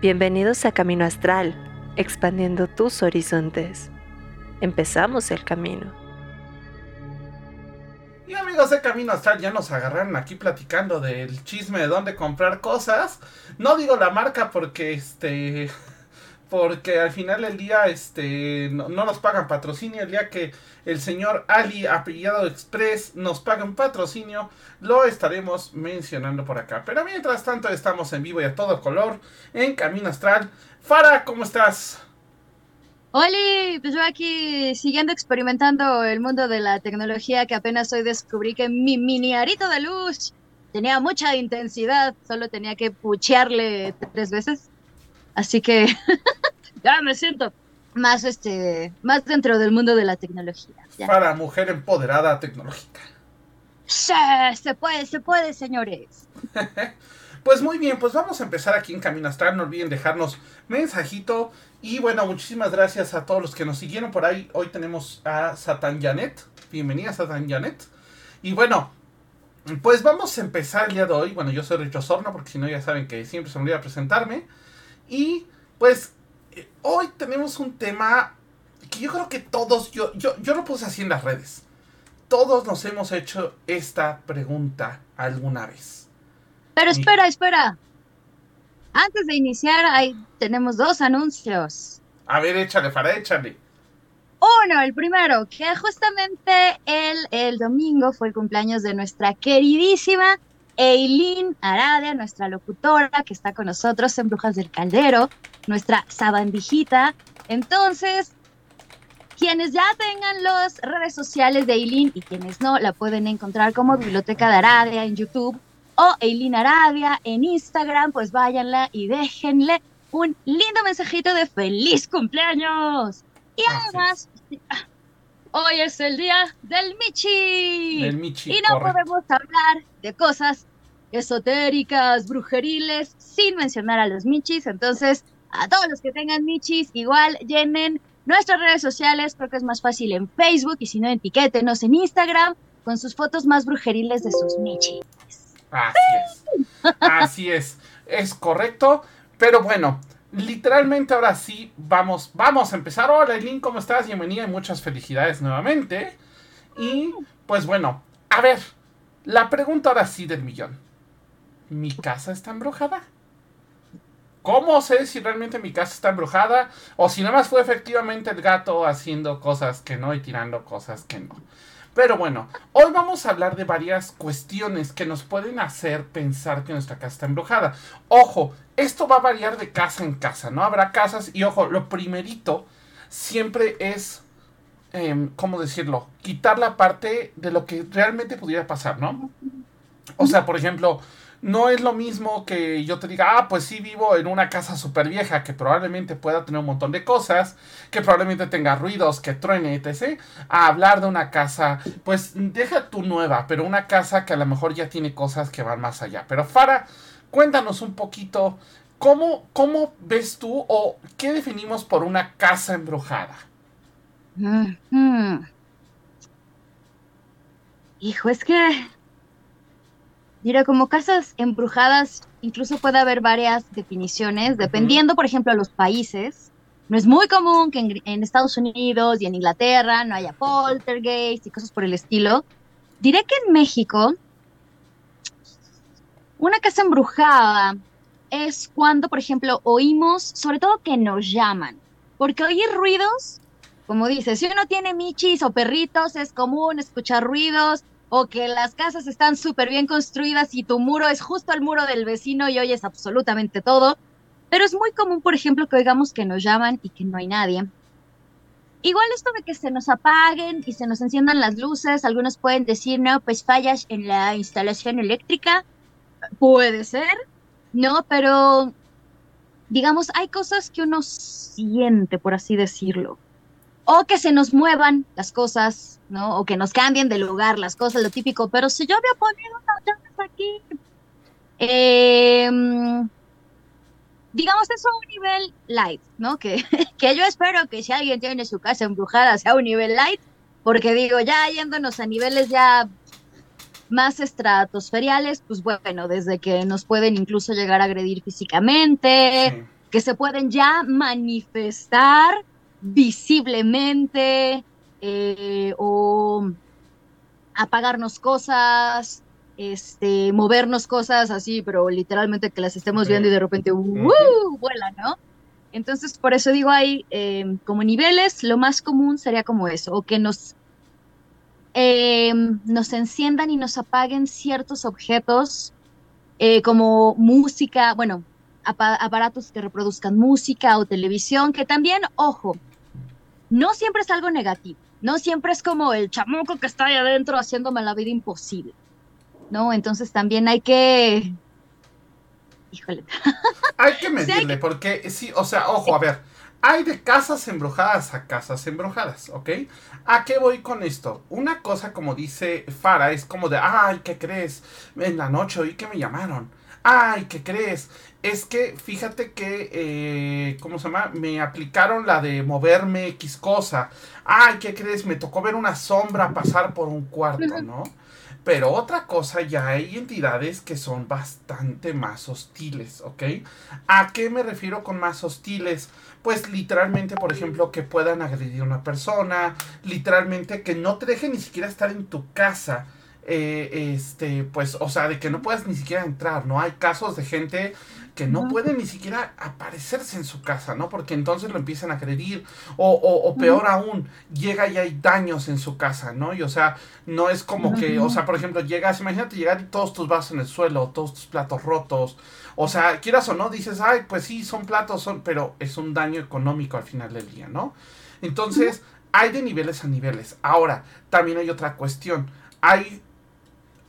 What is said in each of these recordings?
Bienvenidos a Camino Astral, expandiendo tus horizontes. Empezamos el camino. Y amigos de Camino Astral ya nos agarraron aquí platicando del chisme de dónde comprar cosas. No digo la marca porque este porque al final del día este no, nos pagan patrocinio el día que el señor Ali apellidado Express nos paga un patrocinio lo estaremos mencionando por acá. Pero mientras tanto estamos en vivo y a todo color en Camino Astral. Fara cómo estás Oli, pues yo aquí siguiendo experimentando el mundo de la tecnología que apenas hoy descubrí que mi mini arito de luz tenía mucha intensidad, solo tenía que puchearle tres veces. Así que ya me siento más este más dentro del mundo de la tecnología. Para mujer empoderada tecnológica. Sí, se puede, se puede, señores. pues muy bien, pues vamos a empezar aquí en Camino Astral. No olviden dejarnos mensajito. Y bueno, muchísimas gracias a todos los que nos siguieron por ahí. Hoy tenemos a Satan Janet. Bienvenida, Satan Janet. Y bueno, pues vamos a empezar el día de hoy. Bueno, yo soy Richo Sorno, porque si no ya saben que siempre se me olvida presentarme. Y pues eh, hoy tenemos un tema que yo creo que todos, yo, yo, yo lo puse así en las redes. Todos nos hemos hecho esta pregunta alguna vez. Pero espera, espera. Antes de iniciar, ahí tenemos dos anuncios. A ver, échale, para échale. Uno, el primero, que justamente el, el domingo fue el cumpleaños de nuestra queridísima Eileen Aradia, nuestra locutora que está con nosotros en Brujas del Caldero, nuestra sabandijita. Entonces, quienes ya tengan las redes sociales de Eileen y quienes no, la pueden encontrar como Biblioteca de Aradia en YouTube o Eileen Aradia en Instagram, pues váyanla y déjenle un lindo mensajito de feliz cumpleaños. Y además, hoy es el día del Michi. Del Michi y no podemos hablar de cosas esotéricas, brujeriles, sin mencionar a los Michis. Entonces, a todos los que tengan Michis, igual llenen nuestras redes sociales. Creo que es más fácil en Facebook y si no, etiquétenos en Instagram con sus fotos más brujeriles de sus Michis. Así es. Así es. Es correcto. Pero bueno, literalmente ahora sí vamos, vamos a empezar. Hola Eileen, ¿cómo estás? Bienvenida y muchas felicidades nuevamente. Y pues bueno, a ver, la pregunta ahora sí del millón. ¿Mi casa está embrujada? ¿Cómo sé si realmente mi casa está embrujada? O si nada más fue efectivamente el gato haciendo cosas que no y tirando cosas que no. Pero bueno, hoy vamos a hablar de varias cuestiones que nos pueden hacer pensar que nuestra casa está embrujada. Ojo, esto va a variar de casa en casa, ¿no? Habrá casas y ojo, lo primerito siempre es, em, ¿cómo decirlo? Quitar la parte de lo que realmente pudiera pasar, ¿no? O sea, por ejemplo, no es lo mismo que yo te diga, ah, pues sí vivo en una casa súper vieja que probablemente pueda tener un montón de cosas, que probablemente tenga ruidos, que truene, etc. A hablar de una casa, pues deja tu nueva, pero una casa que a lo mejor ya tiene cosas que van más allá. Pero Fara, cuéntanos un poquito, ¿cómo, cómo ves tú o qué definimos por una casa embrujada? Hijo, es que Mira, como casas embrujadas, incluso puede haber varias definiciones, dependiendo, por ejemplo, de los países. No es muy común que en, Estados Unidos y en Inglaterra no haya poltergeist y cosas por el estilo. Diré que en México, una casa embrujada es cuando, por ejemplo, oímos, sobre todo que nos llaman, porque oír ruidos, como dices, si uno tiene michis o perritos, es común escuchar ruidos, o que las casas están súper bien construidas y tu muro es justo al muro del vecino y oyes absolutamente todo. Pero es muy común, por ejemplo, que oigamos que nos llaman y que no hay nadie. Igual esto de que se nos apaguen y se nos enciendan las luces, algunos pueden decir, no, pues fallas en la instalación eléctrica. Puede ser, ¿no? Pero, digamos, hay cosas que uno siente, por así decirlo o que se nos muevan las cosas, ¿no? O que nos cambien de lugar las cosas, lo típico. Pero si yo voy a poner unas llaves aquí, em, digamos, eso a un nivel light, ¿no? Que, que yo espero que si alguien tiene su casa embrujada sea un nivel light, porque digo, ya yéndonos a niveles ya más estratosferiales, pues bueno, desde que nos pueden incluso llegar a agredir físicamente, que se pueden ya manifestar visiblemente eh, o apagarnos cosas, este, movernos cosas así, pero literalmente que las estemos viendo y de repente ¡uh! vuelan, ¿no? Entonces, por eso digo, hay eh, como niveles, lo más común sería como eso, o que nos, eh, nos enciendan y nos apaguen ciertos objetos, eh, como música, bueno, aparatos que reproduzcan música o televisión, que también, ojo, no siempre es algo negativo, no siempre es como el chamuco que está ahí adentro haciéndome la vida imposible, ¿no? Entonces también hay que híjole. Hay que medirle, porque sí, o sea, ojo, a ver, hay de casas embrujadas a casas embrujadas, ¿ok? ¿A qué voy con esto? Una cosa, como dice Fara, es como de, ay, ¿qué crees? En la noche oí que me llamaron. Ay, ¿qué crees? Es que fíjate que, eh, ¿cómo se llama? Me aplicaron la de moverme X cosa. Ay, ¿qué crees? Me tocó ver una sombra pasar por un cuarto, ¿no? Pero otra cosa, ya hay entidades que son bastante más hostiles, ¿ok? ¿A qué me refiero con más hostiles? Pues literalmente, por ejemplo, que puedan agredir a una persona, literalmente que no te dejen ni siquiera estar en tu casa. Eh, este, pues, o sea, de que no puedas ni siquiera entrar, ¿no? Hay casos de gente que no puede ni siquiera aparecerse en su casa, ¿no? Porque entonces lo empiezan a agredir. O, o, peor aún, llega y hay daños en su casa, ¿no? Y o sea, no es como que, o sea, por ejemplo, llegas, imagínate llegar y todos tus vasos en el suelo, todos tus platos rotos. O sea, quieras o no, dices, ay, pues sí, son platos, son, pero es un daño económico al final del día, ¿no? Entonces, hay de niveles a niveles. Ahora, también hay otra cuestión. Hay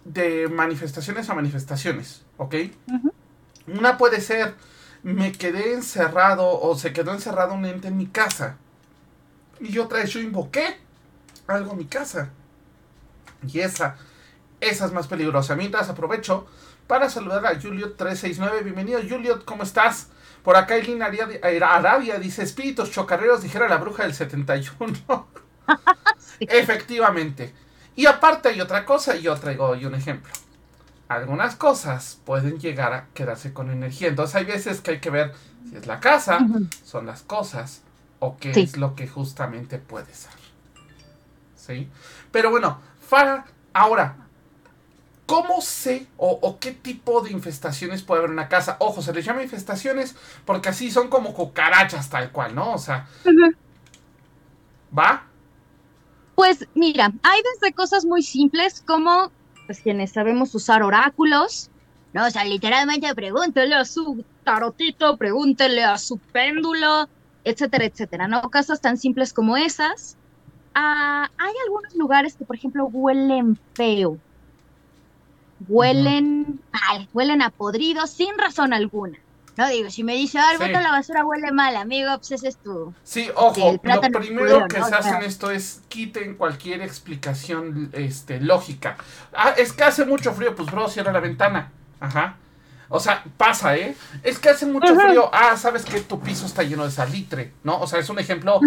de manifestaciones a manifestaciones, ¿ok? Una puede ser, me quedé encerrado o se quedó encerrado un ente en mi casa. Y otra es, yo invoqué algo en mi casa. Y esa, esa es más peligrosa. Mientras aprovecho para saludar a Juliot369. Bienvenido, Juliot, ¿cómo estás? Por acá Eileen Arabia dice, espíritus chocarreros, dijera la bruja del 71. Efectivamente. Y aparte hay otra cosa, y yo traigo hoy un ejemplo algunas cosas pueden llegar a quedarse con energía. Entonces hay veces que hay que ver si es la casa, son las cosas, o qué es lo que justamente puede ser. ¿Sí? Pero bueno, Farah, ahora, ¿cómo sé o, qué tipo de infestaciones puede haber en una casa? Ojo, se les llama infestaciones porque así son como cucarachas tal cual, ¿no? O sea, ¿va? Pues mira, hay desde cosas muy simples como pues quienes sabemos usar oráculos, ¿no? O sea, literalmente pregúntele a su tarotito, pregúntele a su péndulo, etcétera, etcétera, ¿no? Cosas tan simples como esas. Ah, hay algunos lugares que, por ejemplo, huelen feo. Huelen mal, huelen a podrido sin razón alguna. No digo, si me dice, ah, el la basura huele mal, amigo, pues ese es tu. Sí, ojo, lo primero que se hace en esto es quiten cualquier explicación este, lógica. Ah, es que hace mucho frío, pues bro, cierra la ventana. Ajá. O sea, pasa, ¿eh? Es que hace mucho frío. Ah, sabes que tu piso está lleno de salitre, ¿no? O sea, es un ejemplo.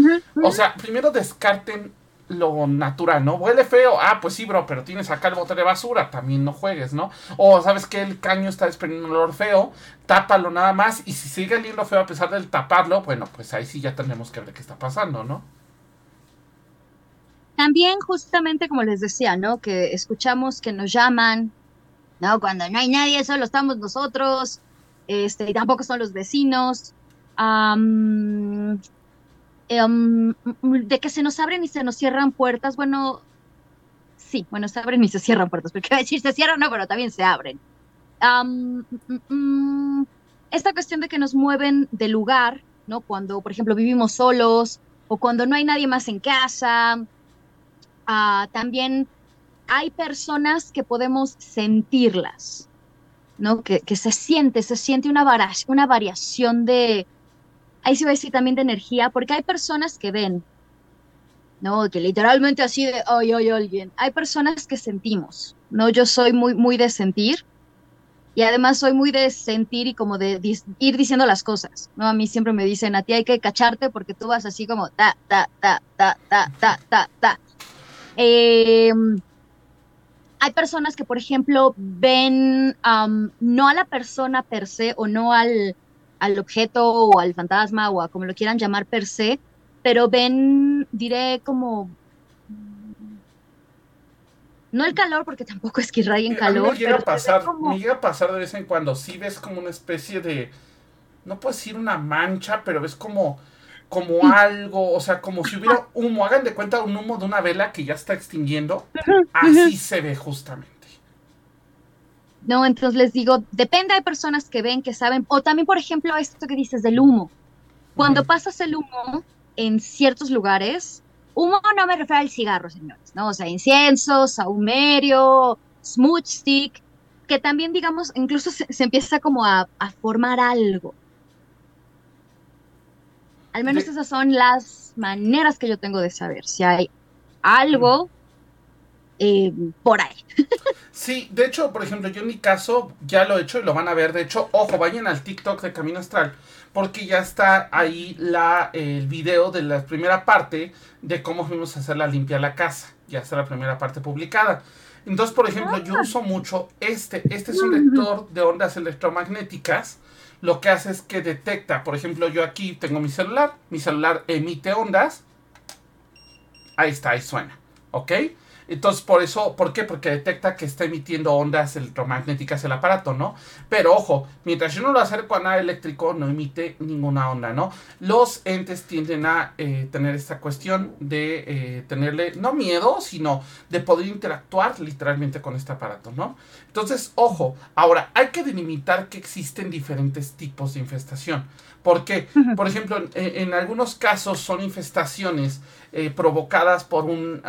O sea, primero descarten lo natural, ¿no? Huele feo, ah, pues sí, bro, pero tienes acá el bote de basura, también no juegues, ¿no? O sabes que el caño está desprendiendo un olor feo, tápalo nada más, y si sigue oliendo feo a pesar del taparlo, bueno, pues ahí sí ya tenemos que ver qué está pasando, ¿no? También justamente como les decía, ¿no? Que escuchamos que nos llaman, ¿no? Cuando no hay nadie, solo estamos nosotros, este, y tampoco son los vecinos. Em, de que se nos abren y se nos cierran puertas, bueno, sí, bueno, se abren y se cierran puertas, porque decir se cierran, no, pero también se abren. Mm, esta cuestión de que nos mueven de lugar, ¿no? Cuando, por ejemplo, vivimos solos o cuando no hay nadie más en casa. Ah, también hay personas que podemos sentirlas, ¿no? Que, que se siente, se siente una, una variación de, ahí sí voy a decir también de energía, porque hay personas que ven, ¿no? Que literalmente así de, ay, ay, alguien. Hay personas que sentimos, ¿no? Yo soy muy, muy de sentir y además soy muy de sentir y como de ir diciendo las cosas, ¿no? A mí siempre me dicen, a ti hay que cacharte porque tú vas así como ta, ta, ta, ta, ta, ta, ta, ta. Em, hay personas que, por ejemplo, ven no a la persona per se o no al, al objeto o al fantasma o a como lo quieran llamar per se, pero ven, diré como no el calor, porque tampoco es que en calor. me llega, a pasar, me llega a pasar de vez en cuando. Sí ves como una especie de. No puedo decir una mancha, pero ves como. Como algo, o sea, como si hubiera humo. Hagan de cuenta un humo de una vela que ya está extinguiendo. Así se ve justamente. No, entonces les digo, depende, hay personas que ven, que saben, o también, por ejemplo, esto que dices del humo. Cuando pasas el humo en ciertos lugares, Humo no me refiero al cigarro, señores, ¿no? O sea, incienso, saumerio, smooth stick, que también, digamos, incluso se, empieza como a, formar algo. Al menos esas son las maneras que yo tengo de saber si hay algo eh, por ahí. Sí, de hecho, por ejemplo, yo en mi caso ya lo he hecho y lo van a ver. De hecho, ojo, vayan al TikTok de Camino Astral porque ya está ahí la, el video de la primera parte de cómo fuimos a hacer la limpia la casa. Ya está la primera parte publicada. Entonces, por ejemplo, yo ah. uso mucho este. Este es un lector de ondas electromagnéticas. Lo que hace es que detecta, por ejemplo, yo aquí tengo mi celular. Mi celular emite ondas. Ahí está, ahí suena. ¿Ok? Entonces, por eso, ¿por qué? Porque detecta que está emitiendo ondas electromagnéticas el aparato, ¿no? Pero ojo, mientras yo no lo acerco a nada eléctrico, no emite ninguna onda, ¿no? Los entes tienden a eh, tener esta cuestión de eh, tenerle, no miedo, sino de poder interactuar literalmente con este aparato, ¿no? Entonces, ojo, ahora hay que delimitar que existen diferentes tipos de infestación. ¿Por qué? Por ejemplo, en, algunos casos son infestaciones eh, provocadas por un,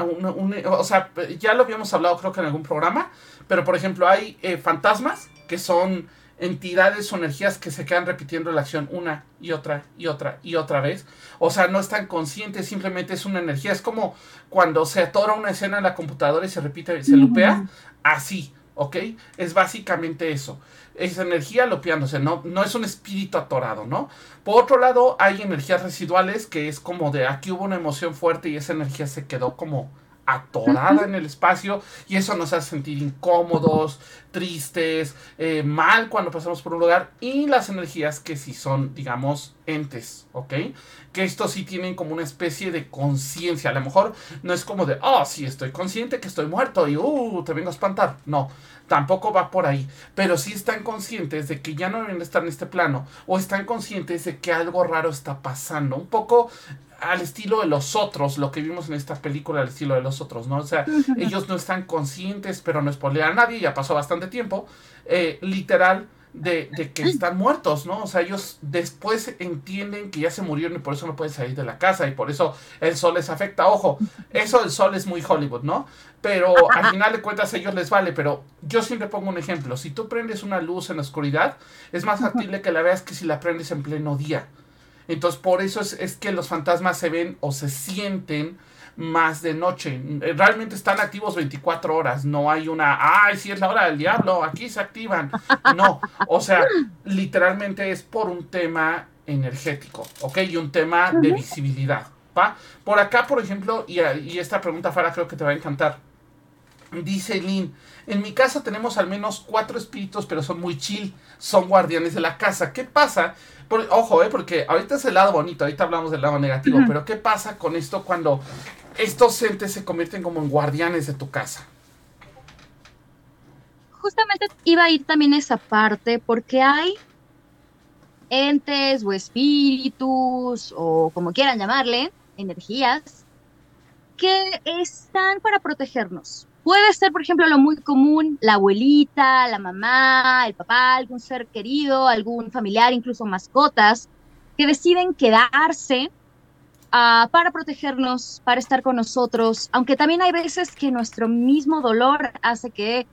O sea, ya lo habíamos hablado creo que en algún programa, pero por ejemplo hay eh, fantasmas que son entidades o energías que se quedan repitiendo la acción una y otra y otra y otra vez. O sea, no están conscientes, simplemente es una energía. Es como cuando se atora una escena en la computadora y se repite, se lupea. Así. ¿ok? Es básicamente eso. Es energía lopeándose, no, no es un espíritu atorado, ¿no? Por otro lado, hay energías residuales que es como de aquí hubo una emoción fuerte y esa energía se quedó como atorada en el espacio y eso nos hace sentir incómodos, tristes, eh, mal cuando pasamos por un lugar y las energías que sí son, digamos, entes, ¿ok? Que estos sí tienen como una especie de conciencia, a lo mejor no es como de, oh, sí, estoy consciente que estoy muerto y, uh, te vengo a espantar, no, tampoco va por ahí, pero sí están conscientes de que ya no deben estar en este plano o están conscientes de que algo raro está pasando, un poco al estilo de los otros, lo que vimos en esta película, al estilo de los otros, ¿no? O sea, ellos no están conscientes, pero no spoilean a nadie, ya pasó bastante tiempo, eh, literal, de, de, que están muertos, ¿no? O sea, ellos después entienden que ya se murieron y por eso no pueden salir de la casa y por eso el sol les afecta. Ojo, eso del sol es muy Hollywood, ¿no? Pero al final de cuentas a ellos les vale, pero yo siempre pongo un ejemplo. Si tú prendes una luz en la oscuridad, es más factible que la veas que si la prendes en pleno día. Entonces, por eso es, que los fantasmas se ven o se sienten más de noche. Realmente están activos 24 horas. No hay una, ay, si es la hora del diablo, aquí se activan. No, o sea, literalmente es por un tema energético, ¿ok? Y un tema de visibilidad, ¿va? Por acá, por ejemplo, y, y esta pregunta, Farah, creo que te va a encantar. Dice Lynn, en mi casa tenemos al menos cuatro espíritus, pero son muy chill, son guardianes de la casa. ¿Qué pasa ojo, eh, porque ahorita es el lado bonito, ahorita hablamos del lado negativo, pero ¿qué pasa con esto cuando estos entes se convierten como en guardianes de tu casa? Justamente iba a ir también esa parte, porque hay entes o espíritus, o como quieran llamarle, energías, que están para protegernos. Puede ser, por ejemplo, lo muy común, la abuelita, la mamá, el papá, algún ser querido, algún familiar, incluso mascotas, que deciden quedarse uh, para protegernos, para estar con nosotros, aunque también hay veces que nuestro mismo dolor hace que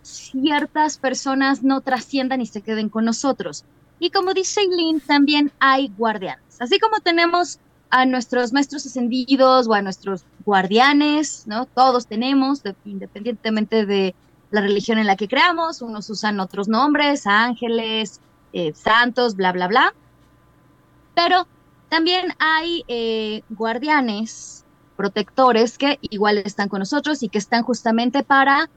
ciertas personas no trasciendan y se queden con nosotros. Y como dice Eileen, también hay guardianes. Así como tenemos a nuestros maestros ascendidos o a nuestros guardianes, ¿no? Todos tenemos, independientemente de la religión en la que creamos, unos usan otros nombres, ángeles, eh, santos, bla, bla, bla. Pero también hay eh, guardianes, protectores que igual están con nosotros y que están justamente para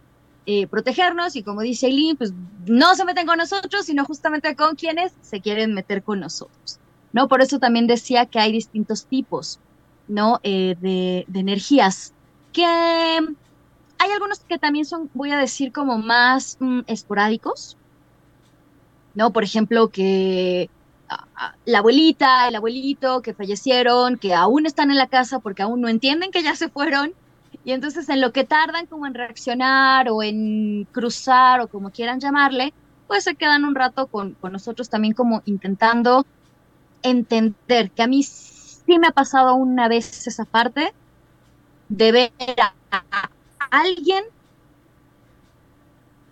eh, protegernos y como dice Eileen, pues no se meten con nosotros, sino justamente con quienes se quieren meter con nosotros, ¿no? Por eso también decía que hay distintos tipos, ¿no? Eh, de, de energías que hay algunos que también son, voy a decir, como más mm, esporádicos, ¿no? Por ejemplo, que la abuelita, el abuelito que fallecieron, que aún están en la casa porque aún no entienden que ya se fueron, y entonces en lo que tardan como en reaccionar o en cruzar o como quieran llamarle, pues se quedan un rato con, con nosotros también como intentando entender, que a mí sí me ha pasado una vez esa parte de ver a, alguien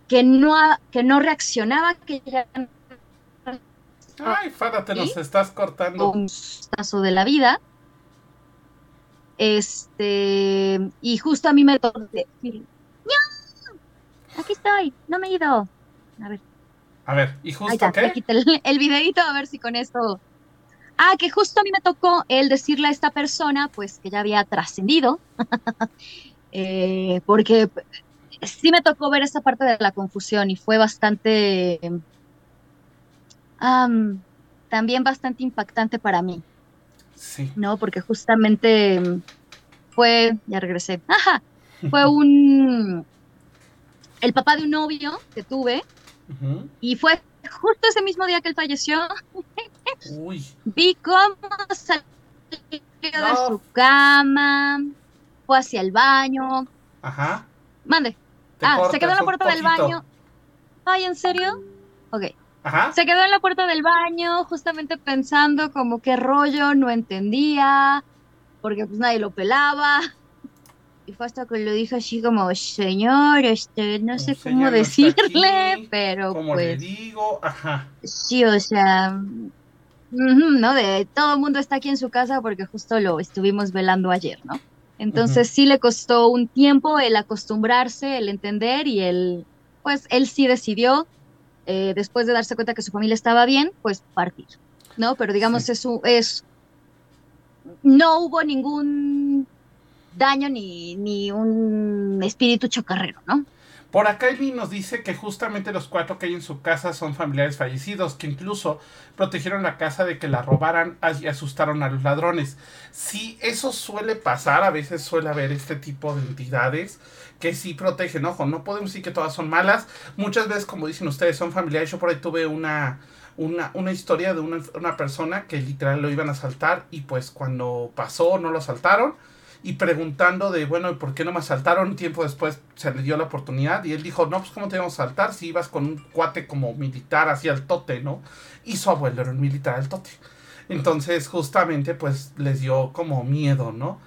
que no, que no reaccionaba, que ya Ay, Fara, te nos estás cortando. Un paso de la vida. Este, y justo a mí me Aquí estoy, no me he ido. A ver. A ver, ¿y justo qué? El, el videito a ver si con esto. Ah, que justo a mí me tocó el decirle a esta persona, pues que ya había trascendido, eh, porque sí me tocó ver esa parte de la confusión y fue bastante también bastante impactante para mí. Sí. ¿No? Porque justamente fue, ya regresé, ajá, fue un, el papá de un novio que tuve y fue justo ese mismo día que él falleció. Uy. Vi cómo salió de su cama, fue hacia el baño. Ajá. Mande. ah, se quedó en la puerta del baño. Ay, ¿en serio? Ok. Se quedó en la puerta del baño, justamente pensando como qué rollo, no entendía, porque pues nadie lo pelaba. Y fue hasta que lo dijo así como, señor, este, no sé cómo decirle, pero como pues... le digo, ajá. Sí, o sea, ¿no? De todo el mundo está aquí en su casa porque justo lo estuvimos velando ayer, ¿no? Entonces sí le costó un tiempo el acostumbrarse, el entender y el, pues él sí decidió eh, después de darse cuenta que su familia estaba bien, pues partir, ¿no? Pero digamos, eso es, no hubo ningún daño ni, ni un espíritu chocarrero, ¿no? Por acá Eli nos dice que justamente los cuatro que hay en su casa son familiares fallecidos, que incluso protegieron la casa de que la robaran y asustaron a los ladrones. Sí, eso suele pasar, a veces suele haber este tipo de entidades que sí protegen. Ojo, no podemos decir que todas son malas. Muchas veces, como dicen ustedes, son familiares. Yo por ahí tuve una, una, una historia de una, una, persona que literal lo iban a asaltar y pues cuando pasó no lo asaltaron. Y preguntando de, bueno, ¿por qué no me asaltaron? Tiempo después se le dio la oportunidad y él dijo, no, pues ¿cómo te íbamos a asaltar si ibas con un cuate como militar así al tote, ¿no? Y su abuelo era un militar al tote. Entonces, justamente, pues les dio como miedo, ¿no?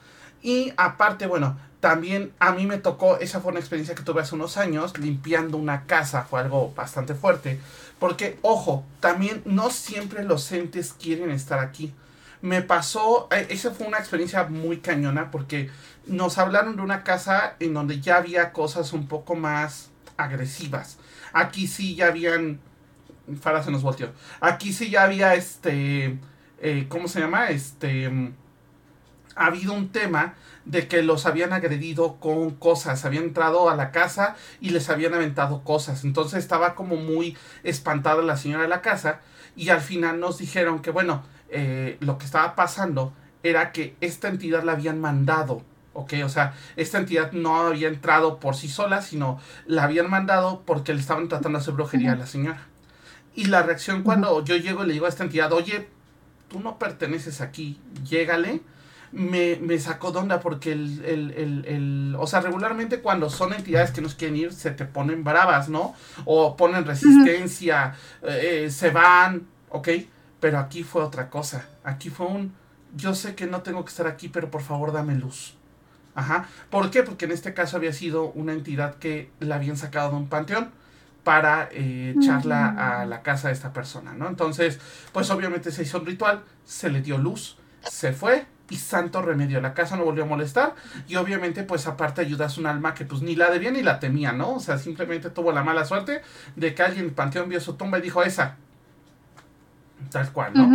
Y aparte, bueno, también a mí me tocó, esa fue una experiencia que tuve hace unos años, limpiando una casa, fue algo bastante fuerte. Porque, ojo, también no siempre los entes quieren estar aquí. Me pasó, eh, esa fue una experiencia muy cañona porque nos hablaron de una casa en donde ya había cosas un poco más agresivas. Aquí sí ya habían, Fara se nos volteó. Aquí sí ya había este, eh, ¿cómo se llama? Este, mm, ha habido un tema de que los habían agredido con cosas, habían entrado a la casa y les habían aventado cosas. Entonces estaba como muy espantada la señora de la casa y al final nos dijeron que bueno, eh, lo que estaba pasando era que esta entidad la habían mandado. ¿ok? O sea, esta entidad no había entrado por sí sola, sino la habían mandado porque le estaban tratando de hacer brujería a la señora. Y la reacción cuando yo llego y le digo a esta entidad, oye, tú no perteneces aquí, llégale me, me sacó de onda porque el, el, el, el, o sea, regularmente cuando son entidades que nos quieren ir, se te ponen bravas, ¿no? O ponen resistencia, eh, eh, se van, ¿ok? Pero aquí fue otra cosa. Aquí fue un, yo sé que no tengo que estar aquí, pero por favor dame luz. Ajá. ¿Por qué? Porque en este caso había sido una entidad que la habían sacado de un panteón para eh, echarla a la casa de esta persona, ¿no? Entonces, pues obviamente se hizo un ritual, se le dio luz, se fue, y santo remedio. La casa no volvió a molestar y obviamente pues aparte ayudas un alma que pues ni la debía ni la temía, ¿no? O sea, simplemente tuvo la mala suerte de que alguien en el panteón vio su tumba y dijo esa. Tal cual, ¿no?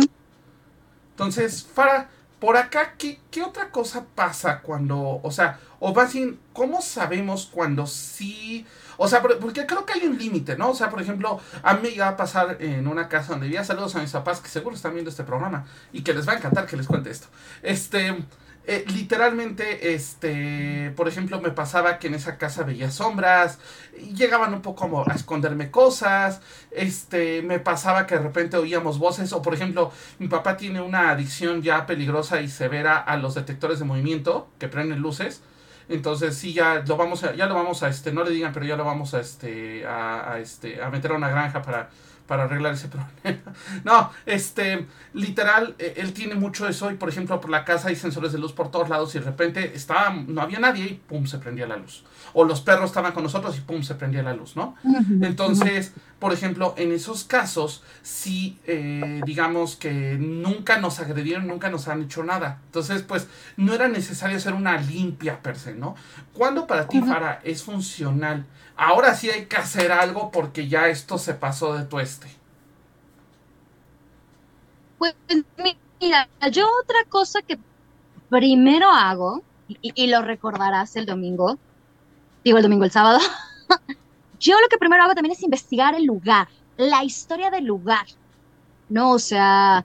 Entonces, Fara, por acá, ¿qué, ¿qué, otra cosa pasa cuando, o sea, o más bien, ¿cómo sabemos cuando sí, o sea, porque creo que hay un límite, ¿no? O sea, por ejemplo, a mí me iba a pasar en una casa donde vivía, saludos a mis papás que seguro están viendo este programa y que les va a encantar que les cuente esto. Este, eh, literalmente, este, por ejemplo, me pasaba que en esa casa veía sombras, llegaban un poco a esconderme cosas, este, me pasaba que de repente oíamos voces, o por ejemplo, mi papá tiene una adicción ya peligrosa y severa a los detectores de movimiento que prenden luces. Entonces sí ya lo vamos a, ya lo vamos a este, no le digan, pero ya lo vamos a este, a este, a meter a una granja para para arreglar ese problema. no, este, literal, eh, él tiene mucho eso y por ejemplo por la casa hay sensores de luz por todos lados y de repente estaba, no había nadie y pum, se prendía la luz. O los perros estaban con nosotros y pum, se prendía la luz, ¿no? Entonces, por ejemplo, en esos casos, sí, eh, digamos que nunca nos agredieron, nunca nos han hecho nada. Entonces, pues, no era necesario hacer una limpia per se, ¿no? ¿Cuándo para ti, Fara, es funcional? ahora sí hay que hacer algo porque ya esto se pasó de tueste. Pues mira, yo otra cosa que primero hago, y, lo recordarás el domingo, digo el domingo, el sábado, yo lo que primero hago también es investigar el lugar, la historia del lugar, ¿no? O sea,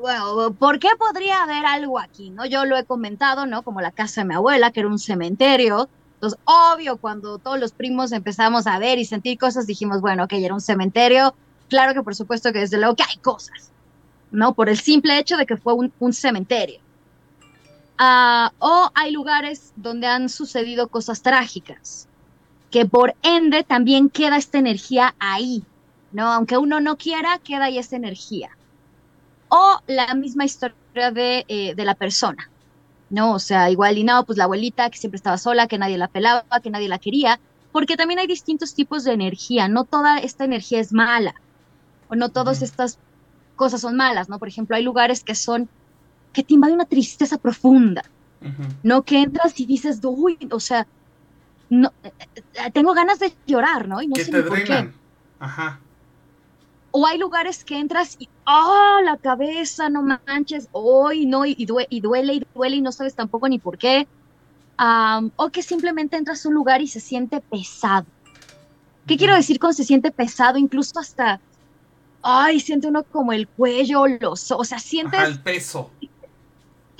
bueno, ¿por qué podría haber algo aquí? ¿No? Yo lo he comentado, ¿no? Como la casa de mi abuela, que era un cementerio, entonces, obvio, cuando todos los primos empezamos a ver y sentir cosas, dijimos, bueno, ok, era un cementerio. Claro que por supuesto que desde luego que hay cosas, ¿no? Por el simple hecho de que fue un, cementerio. Ah, o hay lugares donde han sucedido cosas trágicas, que por ende también queda esta energía ahí, ¿no? Aunque uno no quiera, queda ahí esta energía. O la misma historia de, eh, de la persona. ¿no? O sea, igual y no, pues la abuelita que siempre estaba sola, que nadie la pelaba, que nadie la quería, porque también hay distintos tipos de energía, no toda esta energía es mala, o no todas estas cosas son malas, ¿no? Por ejemplo, hay lugares que son, que te invade una tristeza profunda, ¿no? Que entras y dices, uy, o sea, no, eh, tengo ganas de llorar, ¿no? Y no que te drenan. Ajá. O hay lugares que entras y, ¡ah, la cabeza, no manches! ¡Hoy no! Y, duele y duele y no sabes tampoco ni por qué. o que simplemente entras a un lugar y se siente pesado. ¿Qué quiero decir con se siente pesado? Incluso hasta, ay, siente uno como el cuello, los, o sea, sientes... el peso.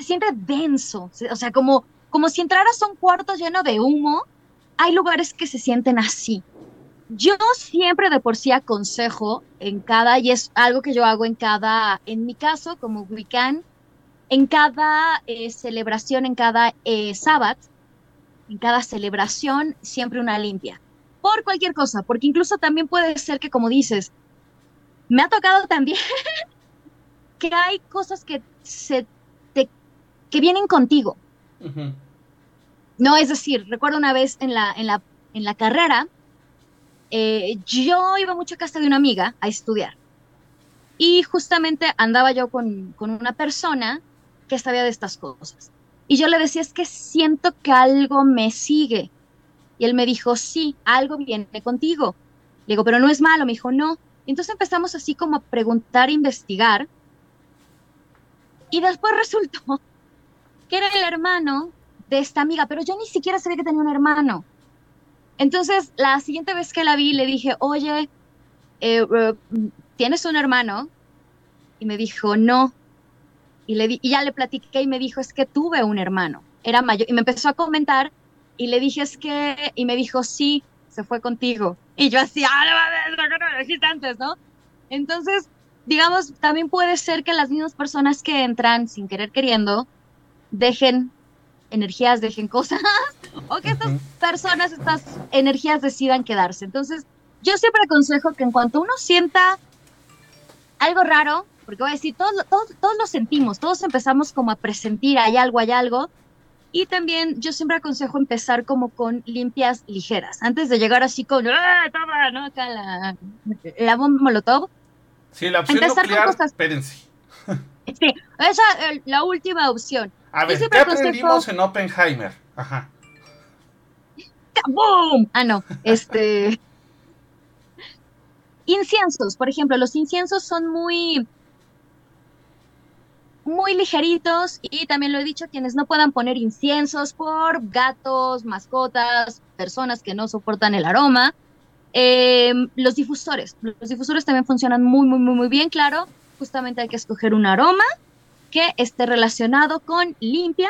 Se siente denso, o sea, como, como si entraras a un cuarto lleno de humo. Hay lugares que se sienten así. Yo siempre de por sí aconsejo en cada, y es algo que yo hago en cada, en mi caso, como Wiccan, en cada eh, celebración, en cada eh, sábado, en cada celebración, siempre una limpia. Por cualquier cosa, porque incluso también puede ser que, como dices, me ha tocado también que hay cosas que se que vienen contigo. No, es decir, recuerdo una vez en la, en la, en la carrera, eh, yo iba mucho a casa de una amiga a estudiar y justamente andaba yo con, con una persona que sabía de estas cosas. Y yo le decía, es que siento que algo me sigue. Y él me dijo, sí, algo viene contigo. Le digo, pero no es malo. Me dijo, no. Y entonces empezamos así como a preguntar, a investigar. Y después resultó que era el hermano de esta amiga, pero yo ni siquiera sabía que tenía un hermano. Entonces, la siguiente vez que la vi, le dije, oye, eh, eh, ¿tienes un hermano? Y me dijo, no. Y, le y ya le platiqué y me dijo, es que tuve un hermano. Era mayor. Y me empezó a comentar y le dije, es que, y me dijo, sí, se fue contigo. Y yo así, ah, no no lo dijiste antes, ¿no? Entonces, digamos, también puede ser que las mismas personas que entran sin querer queriendo dejen energías, dejen cosas, o que estas personas, estas energías decidan quedarse. Entonces, yo siempre aconsejo que en cuanto uno sienta algo raro, porque voy a decir, todos, todos, todos lo sentimos, todos empezamos como a presentir, hay algo, hay algo, y también yo siempre aconsejo empezar como con limpias ligeras, antes de llegar así con, ¡ah, toma, no! Acá la, la bomba molotov. Sí, la opción nuclear, espérense. Sí, esa es la última opción. A ver, ¿qué aprendimos en Oppenheimer? Ajá. ¡Boom! Ah, no, este... inciensos, por ejemplo, los inciensos son muy... muy ligeritos y también lo he dicho, quienes no puedan poner inciensos por gatos, mascotas, personas que no soportan el aroma. Em, los difusores, los difusores también funcionan muy, muy, muy, muy bien, claro. Justamente hay que escoger un aroma que esté relacionado con limpia,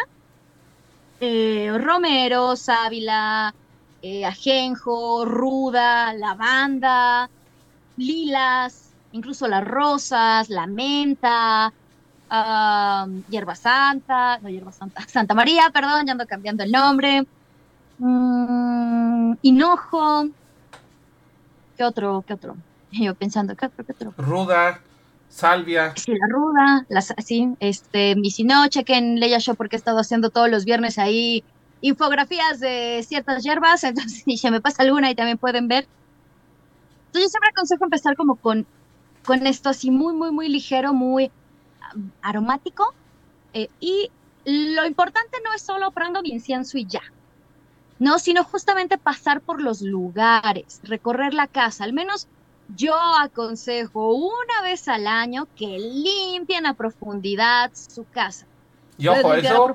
eh, romero, sábila, eh, ajenjo, ruda, lavanda, lilas, incluso las rosas, la menta, hierba santa, no hierba santa, Santa María, perdón, ya ando cambiando el nombre, mm, hinojo, ¿qué otro? ¿Qué otro? Yo pensando, ¿qué otro? ¿Qué otro? Ruda, salvia. Sí, la ruda, las, sí, este, y si no, chequen Leia Show porque he estado haciendo todos los viernes ahí infografías de ciertas hierbas, entonces si se me pasa alguna y también pueden ver. Entonces yo siempre aconsejo empezar como con, con esto así muy, muy, muy ligero, muy aromático. Eh, y lo importante no es solo prendo mi incienso y ya, no, sino justamente pasar por los lugares, recorrer la casa, al menos yo aconsejo una vez al año que limpien a profundidad su casa. Y ojo, eso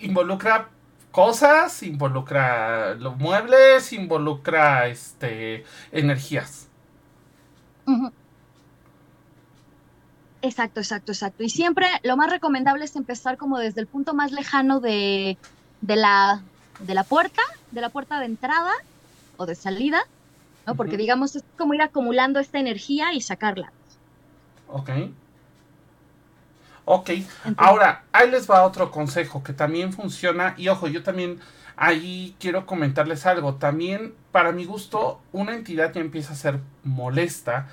involucra cosas, involucra los muebles, involucra este energías. Exacto, exacto, exacto. Y siempre lo más recomendable es empezar como desde el punto más lejano de, la, de la puerta, de la puerta de entrada o de salida, ¿no? Porque digamos es como ir acumulando esta energía y sacarla. Ok. Ok. Ahora, ahí les va otro consejo que también funciona. Y ojo, yo también ahí quiero comentarles algo. También, para mi gusto, una entidad ya empieza a ser molesta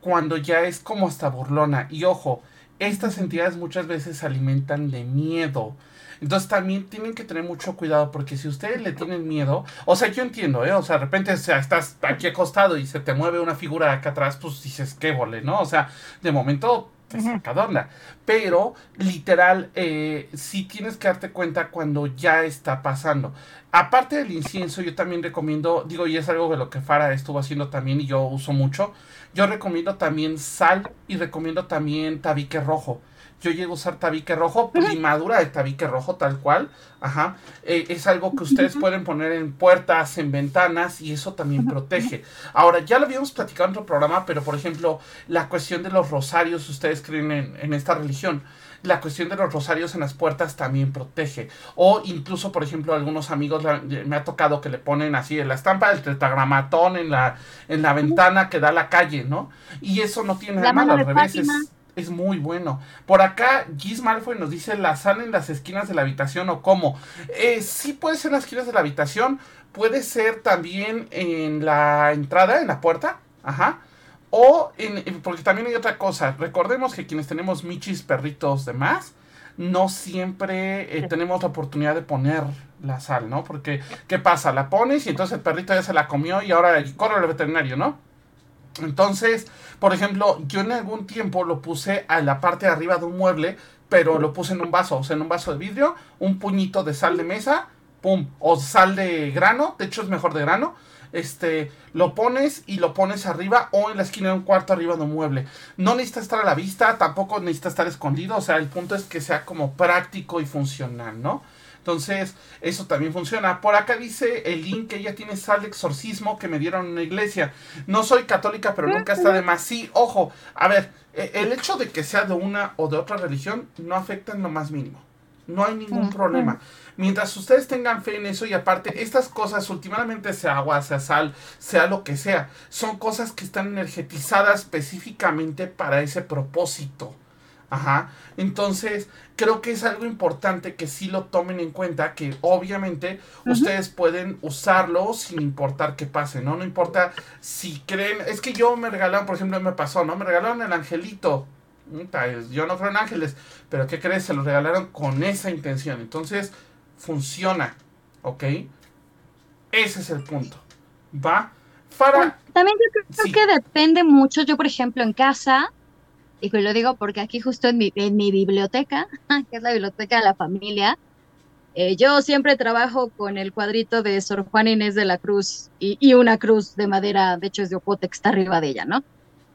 cuando ya es como hasta burlona. Y ojo, estas entidades muchas veces se alimentan de miedo. Entonces también tienen que tener mucho cuidado porque si ustedes le tienen miedo, o sea, yo entiendo, ¿eh? O sea, de repente o sea, estás aquí acostado y se te mueve una figura acá atrás, pues dices, qué vole, ¿no? O sea, de momento te saca de onda. Pero literal, eh, sí tienes que darte cuenta cuando ya está pasando. Aparte del incienso, yo también recomiendo, digo, y es algo de lo que Fara estuvo haciendo también y yo uso mucho, yo recomiendo también sal y recomiendo también tabique rojo. Yo llego a usar tabique rojo, primadura de tabique rojo tal cual. Ajá. Eh, es algo que ustedes pueden poner en puertas, en ventanas y eso también protege. Ahora, ya lo habíamos platicado en otro programa, pero por ejemplo, la cuestión de los rosarios, ustedes creen en, en esta religión la cuestión de los rosarios en las puertas también protege. O incluso, por ejemplo, algunos amigos me ha tocado que le ponen así en la estampa del tetragramatón en la, en la ventana que da a la calle, ¿no? Y eso no tiene nada malo, al revés. Es, muy bueno. Por acá, Giz Malfoy nos dice la sal en las esquinas de la habitación o cómo. Eh, sí puede ser en las esquinas de la habitación, puede ser también en la entrada, en la puerta. Ajá. O, en, porque también hay otra cosa, recordemos que quienes tenemos michis, perritos, demás, no siempre eh, tenemos la oportunidad de poner la sal, ¿no? Porque, ¿qué pasa? La pones y entonces el perrito ya se la comió y ahora corre al veterinario, ¿no? Entonces, por ejemplo, yo en algún tiempo lo puse a la parte de arriba de un mueble, pero lo puse en un vaso, o sea, en un vaso de vidrio, un puñito de sal de mesa, pum, o sal de grano, de hecho es mejor de grano, este, lo pones y lo pones arriba o en la esquina de un cuarto arriba de un mueble. No necesita estar a la vista, tampoco necesita estar escondido, o sea, el punto es que sea como práctico y funcional, ¿no? Entonces, eso también funciona. Por acá dice el link que ella tiene sal de exorcismo que me dieron en una iglesia. No soy católica, pero nunca está de más. Sí, ojo, a ver, e, el hecho de que sea de una o de otra religión no afecta en lo más mínimo. No hay ningún problema. Mientras ustedes tengan fe en eso y aparte, estas cosas, últimamente sea agua, sea sal, sea lo que sea, son cosas que están energetizadas específicamente para ese propósito. Ajá. Entonces, creo que es algo importante que sí lo tomen en cuenta, que obviamente ustedes pueden usarlo sin importar qué pase, ¿no? No importa si creen, es que yo me regalaron, por ejemplo, me pasó, ¿no? Me regalaron el angelito yo no creo en ángeles, pero ¿qué crees? Se lo regalaron con esa intención. Entonces, funciona, ¿ok? Ese es el punto. ¿Va? Para... También yo creo que depende mucho. Yo, por ejemplo, en casa, y lo digo porque aquí justo en mi, en mi biblioteca, que es la biblioteca de la familia, eh, yo siempre trabajo con el cuadrito de Sor Juan Inés de la Cruz y, y, una cruz de madera, de hecho es de opote que está arriba de ella, ¿no?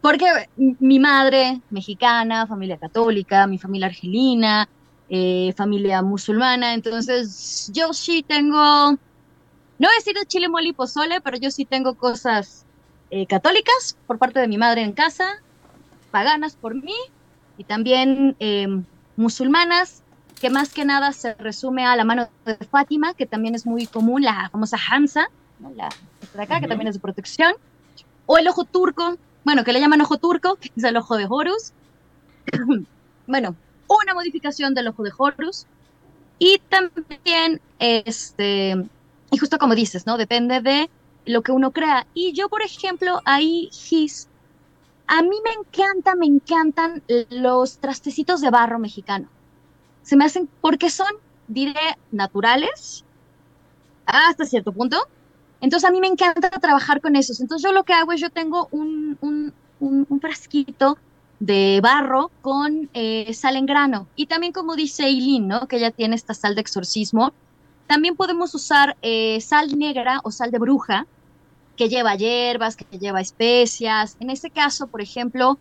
porque mi madre mexicana, familia católica, mi familia argelina, eh, familia musulmana, entonces yo sí tengo, no voy a decir de chile mole y pozole, pero yo sí tengo cosas eh, católicas por parte de mi madre en casa, paganas por mí y también em, musulmanas, que más que nada se resume a la mano de Fátima, que también es muy común, la famosa Hamza, la de acá, que también es de protección, o el ojo turco, bueno, que le llaman ojo turco, que es el ojo de Horus. bueno, una modificación del ojo de Horus. Y también, este, y justo como dices, ¿no? Depende de lo que uno crea. Y yo, por ejemplo, ahí, Gis, a mí me encanta, me encantan los trastecitos de barro mexicano. Se me hacen, porque son, diré, naturales, hasta cierto punto. Entonces a mí me encanta trabajar con esos. Entonces yo lo que hago es yo tengo un, un, un, frasquito de barro con eh, sal en grano. Y también como dice Eileen, ¿no? Que ella tiene esta sal de exorcismo. También podemos usar eh, sal negra o sal de bruja, que lleva hierbas, que lleva especias. En este caso, por ejemplo,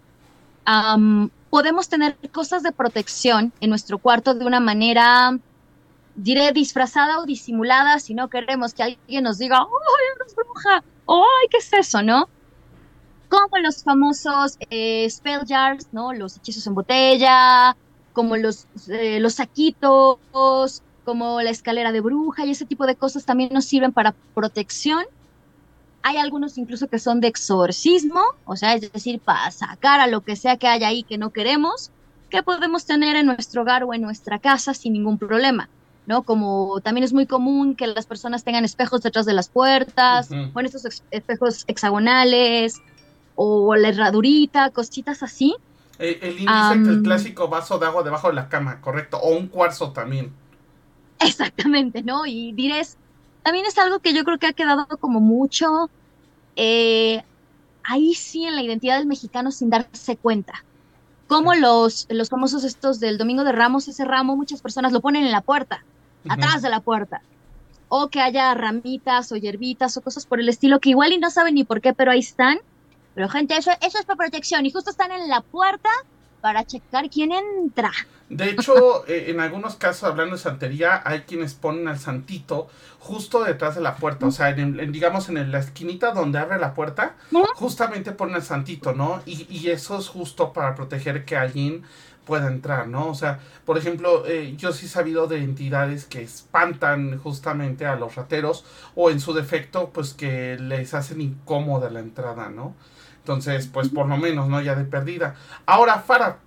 podemos tener cosas de protección en nuestro cuarto de una manera diré disfrazada o disimulada si no queremos que alguien nos diga, ¡ay, es bruja! ¡ay, qué es eso, no! Como los famosos eh, spell jars, ¿no? Los hechizos en botella, como los, eh, los saquitos, como la escalera de bruja y ese tipo de cosas también nos sirven para protección. Hay algunos incluso que son de exorcismo, o sea, es decir, para sacar a lo que sea que haya ahí que no queremos, que podemos tener en nuestro hogar o en nuestra casa sin ningún problema. ¿no? Como también es muy común que las personas tengan espejos detrás de las puertas, o en estos espejos hexagonales, o la herradurita, cositas así. Eh, el, índice, el clásico vaso de agua debajo de la cama, correcto, o un cuarzo también. Exactamente, ¿no? Y dirás, también es algo que yo creo que ha quedado como mucho eh, ahí sí en la identidad del mexicano sin darse cuenta. Como los, los famosos estos del Domingo de Ramos, ese ramo muchas personas lo ponen en la puerta atrás de la puerta. O que haya ramitas o hierbitas o cosas por el estilo que igual y no saben ni por qué, pero ahí están. Pero gente, eso, eso es por protección y justo están en la puerta para checar quién entra. De hecho, eh, en algunos casos, hablando de santería, hay quienes ponen al santito justo detrás de la puerta, o sea, en, digamos en la esquinita donde abre la puerta, justamente ponen al santito, ¿no? Y, y, eso es justo para proteger que alguien pueda entrar, ¿no? O sea, por ejemplo, eh, yo sí he sabido de entidades que espantan justamente a los rateros o en su defecto, pues que les hacen incómoda la entrada, ¿no? Entonces, pues por lo menos, ¿no? Ya de perdida. Ahora, Fara,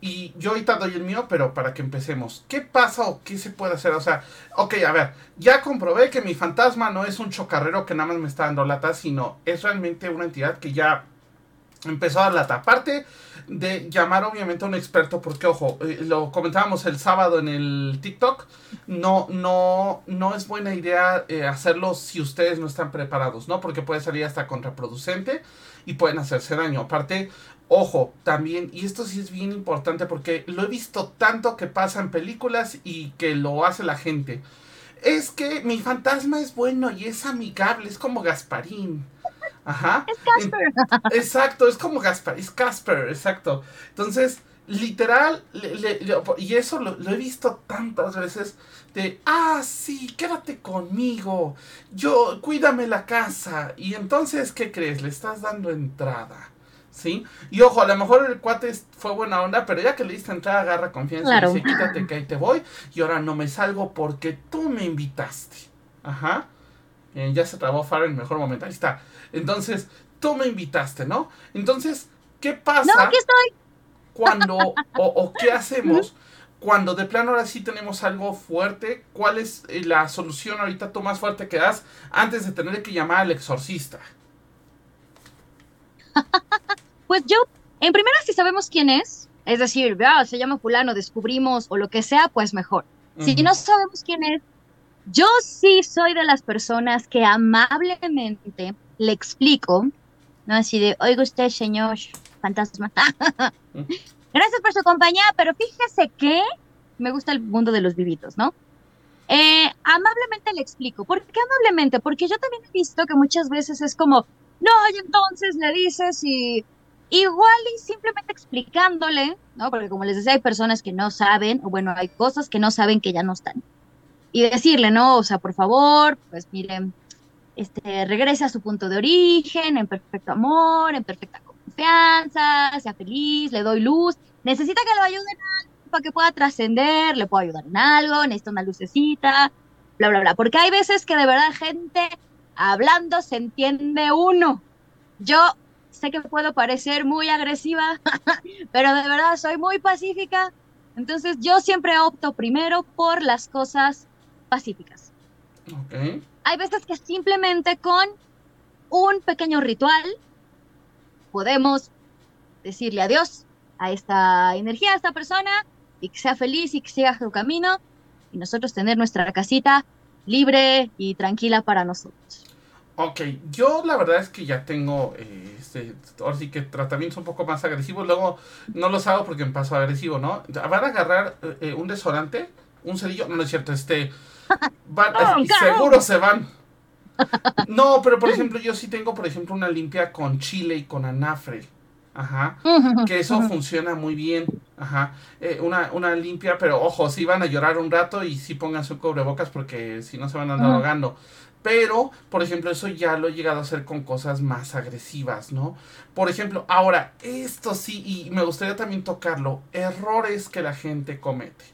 y yo ahorita doy el mío, pero para que empecemos, ¿qué pasa o qué se puede hacer? O sea, ok, a ver, ya comprobé que mi fantasma no es un chocarrero que nada más me está dando lata, sino es realmente una entidad que ya empezó a dar lata. Aparte, de llamar obviamente a un experto, porque ojo, eh, lo comentábamos el sábado en el TikTok, no, no, no es buena idea eh, hacerlo si ustedes no están preparados, ¿no? Porque puede salir hasta contraproducente y pueden hacerse daño. Aparte, ojo, también, y esto sí es bien importante porque lo he visto tanto que pasa en películas y que lo hace la gente. Es que mi fantasma es bueno y es amigable, es como Gasparín. Ajá. Es Casper. Exacto, es como Gaspar, es Casper, exacto. Entonces, literal, y eso lo, he visto tantas veces, de, ah, sí, quédate conmigo, yo, cuídame la casa, y entonces, ¿qué crees? Le estás dando entrada, ¿sí? Y ojo, a lo mejor el cuate fue buena onda, pero ya que le diste entrada, agarra confianza y dice, quítate que ahí te voy, y ahora no me salgo porque tú me invitaste, ajá. ya se trabó Faro en el mejor momento, ahí está. Entonces, tú me invitaste, ¿no? Entonces, ¿qué pasa? No, aquí estoy. Cuando, o, qué hacemos cuando de plano ahora sí tenemos algo fuerte, ¿cuál es eh, la solución ahorita tú más fuerte que das antes de tener que llamar al exorcista? pues yo, en primera, si sabemos quién es, es decir, se llama fulano, descubrimos o lo que sea, pues mejor. Si no sabemos quién es, yo sí soy de las personas que amablemente le explico, ¿no? Así de, oiga usted, señor fantasma. Gracias por su compañía, pero fíjese que me gusta el mundo de los vivitos, ¿no? Eh, amablemente le explico. ¿Por qué amablemente? Porque yo también he visto que muchas veces es como, no, y entonces le dices y, igual y simplemente explicándole, ¿no? Porque como les decía, hay personas que no saben, o bueno, hay cosas que no saben que ya no están. Y decirle, ¿no? O sea, por favor, pues miren, este, regrese a su punto de origen, en perfecto amor, en perfecta confianza, sea feliz, le doy luz. Necesita que lo ayuden para que pueda trascender, le puedo ayudar en algo, necesita una lucecita, bla, bla, bla. Porque hay veces que de verdad gente hablando se entiende uno. Yo sé que puedo parecer muy agresiva, pero de verdad soy muy pacífica. Entonces yo siempre opto primero por las cosas pacíficas. Hay veces que simplemente con un pequeño ritual podemos decirle adiós a esta energía, a esta persona, y que sea feliz y que siga su camino, y nosotros tener nuestra casita libre y tranquila para nosotros. Ok, yo la verdad es que ya tengo, eh, este, ahora sí que tratamientos un poco más agresivos, luego no los hago porque me paso agresivo, ¿no? Van a agarrar eh, un desodorante, un cerillo, no, no es cierto, este, van, oh, seguro se van. No, pero por ejemplo yo sí tengo, por ejemplo, una limpia con chile y con anafre. Ajá. Que eso funciona muy bien. Ajá. Eh, una, una limpia, pero ojo, si van a llorar un rato y sí pongan su cubrebocas porque si no se van a andar ahogando. Pero, por ejemplo, eso ya lo he llegado a hacer con cosas más agresivas, ¿no? Por ejemplo, ahora, esto sí, y me gustaría también tocarlo, errores que la gente comete.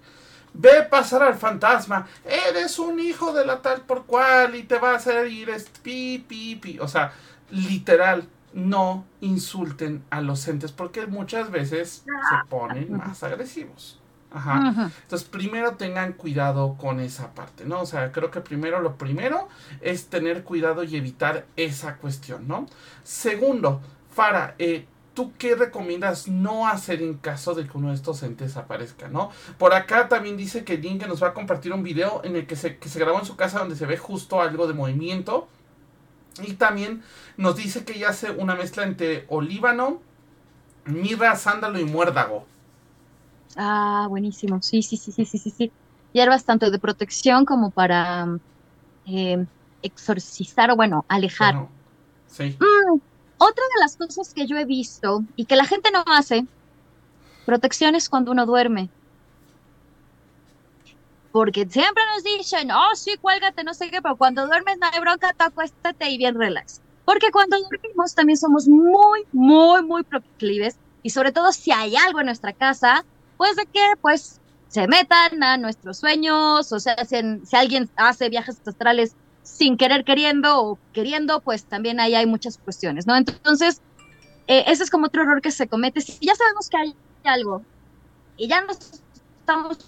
Ve pasar al fantasma, eres un hijo de la tal por cual y te va a hacer ir pi, pi, pi. O sea, literal, no insulten a los entes porque muchas veces se ponen más agresivos. Ajá. Entonces, primero tengan cuidado con esa parte, ¿no? O sea, creo que primero lo primero es tener cuidado y evitar esa cuestión, ¿no? Segundo, Fara, eh, ¿tú qué recomiendas no hacer en caso de que uno de estos entes aparezca, ¿no? Por acá también dice que Link nos va a compartir un video en el que se, que se grabó en su casa donde se ve justo algo de movimiento. Y también nos dice que ella hace una mezcla entre olíbano, mirra, sándalo y muérdago. Ah, buenísimo. Sí, sí, sí, sí, sí, sí, sí. Hierbas tanto de protección como para eh, exorcizar o, bueno, alejar. sí. Mm, otra de las cosas que yo he visto y que la gente no hace, protección es cuando uno duerme. Porque siempre nos dicen, oh, sí, cuélgate, no sé qué, pero cuando duermes no hay bronca, te acuéstate y bien relax. Porque cuando dormimos también somos muy, muy, muy proclives y sobre todo si hay algo en nuestra casa, pues de que pues se metan a nuestros sueños, o sea, si, si alguien hace viajes astrales sin querer queriendo o queriendo, pues también ahí hay muchas cuestiones, ¿no? Entonces, eh, ese es como otro error que se comete. Si ya sabemos que hay algo y ya nos estamos